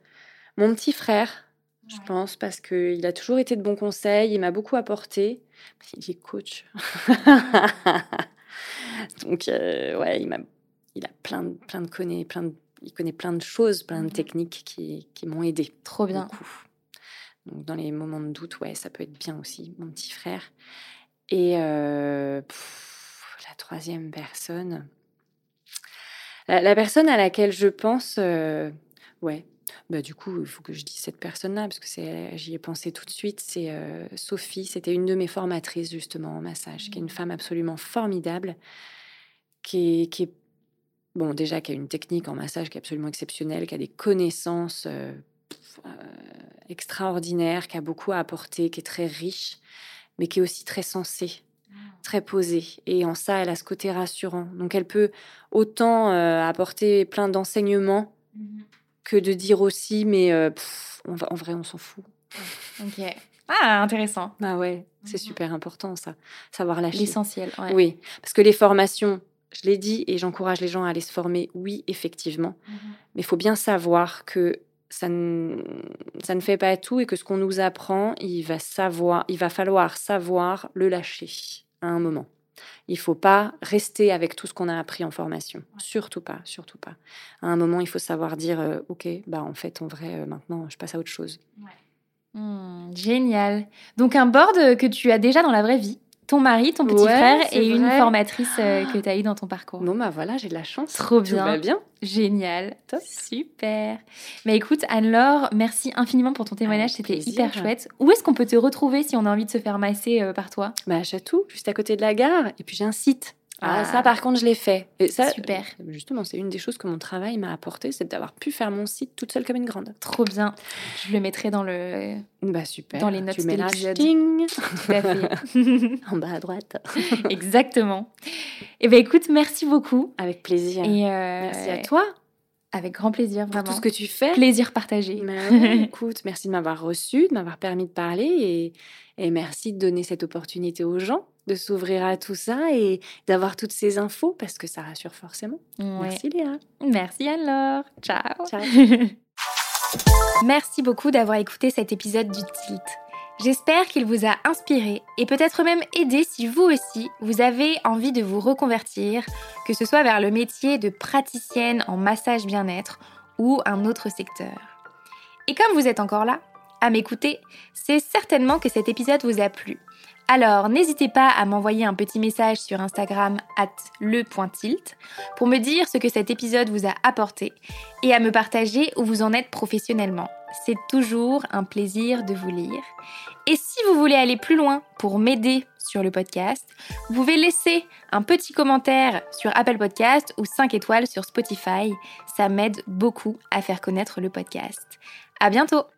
mon petit frère, je pense, parce qu'il a toujours été de bons conseils. Il m'a beaucoup apporté. Il est coach. Donc, euh, ouais, il m'a, il a plein de, plein de connaît, plein de, il connaît plein de choses, plein de techniques qui, qui m'ont aidé Trop bien. beaucoup. Donc, dans les moments de doute, ouais, ça peut être bien aussi, mon petit frère. Et euh, pff, la troisième personne, la, la personne à laquelle je pense, euh, ouais, bah, du coup, il faut que je dise cette personne-là, parce que j'y ai pensé tout de suite, c'est euh, Sophie, c'était une de mes formatrices justement en massage, qui est une femme absolument formidable, qui est, qui est bon, déjà, qui a une technique en massage qui est absolument exceptionnelle, qui a des connaissances euh, pff, euh, extraordinaires, qui a beaucoup à apporter, qui est très riche, mais qui est aussi très sensée, très posée. Et en ça, elle a ce côté rassurant. Donc, elle peut autant euh, apporter plein d'enseignements que de dire aussi, mais euh, pff, on va- en vrai, on s'en fout. Ok. Ah, intéressant. Ah ouais, c'est Mhm. super important ça, savoir lâcher. L'essentiel. ouais. Oui, parce que les formations, je l'ai dit et j'encourage les gens à aller se former, oui, effectivement. Mais il faut bien savoir que ça ne, ça ne fait pas tout et que ce qu'on nous apprend, il va, savoir, il va falloir savoir le lâcher à un moment. Il faut pas rester avec tout ce qu'on a appris en formation. Surtout pas, surtout pas. À un moment, il faut savoir dire, euh, ok, bah en fait, en vrai, euh, maintenant, je passe à autre chose. Hmm, génial. Donc un board que tu as déjà dans la vraie vie ton mari, ton petit Ouais, frère et une vrai. formatrice euh, que tu as eu dans ton parcours. Bon, bah voilà, j'ai de la chance. Trop Tout bien. va bien. Génial. Super. Mais écoute, Anne-Laure, merci infiniment pour ton témoignage. C'était hyper chouette. Où est-ce qu'on peut te retrouver si on a envie de se faire masser euh, par toi? Bah, à Chatou, juste à côté de la gare. Et puis j'ai un site. Ah, Ah. ça, par contre, je l'ai fait. Et ça, Super. euh, Justement, c'est une des choses que mon travail m'a apporté, c'est d'avoir pu faire mon site toute seule comme une grande. Trop bien. Je le mettrai dans le. Bah super. Dans les notes tu mets de l'épisode. ting Tout à fait. en bas à droite. Exactement. Eh bien, écoute, merci beaucoup. Avec plaisir. Et euh, Merci à toi Avec grand plaisir, pour vraiment. tout ce que tu fais. Plaisir partagé. Bah ouais, écoute, merci de m'avoir reçu, de m'avoir permis de parler et, et merci de donner cette opportunité aux gens de s'ouvrir à tout ça et d'avoir toutes ces infos parce que ça rassure forcément. Ouais. Merci Léa. Merci alors. Ciao. Ciao. Merci beaucoup d'avoir écouté cet épisode du Tilt. J'espère qu'il vous a inspiré et peut-être même aidé si vous aussi, vous avez envie de vous reconvertir, que ce soit vers le métier de praticienne en massage bien-être ou un autre secteur. Et comme vous êtes encore là, à m'écouter, c'est certainement que cet épisode vous a plu. Alors n'hésitez pas à m'envoyer un petit message sur Instagram at le.tilt pour me dire ce que cet épisode vous a apporté et à me partager où vous en êtes professionnellement. C'est toujours un plaisir de vous lire. Et si vous voulez aller plus loin pour m'aider sur le podcast, vous pouvez laisser un petit commentaire sur Apple Podcast ou 5 étoiles sur Spotify. Ça m'aide beaucoup à faire connaître le podcast. À bientôt!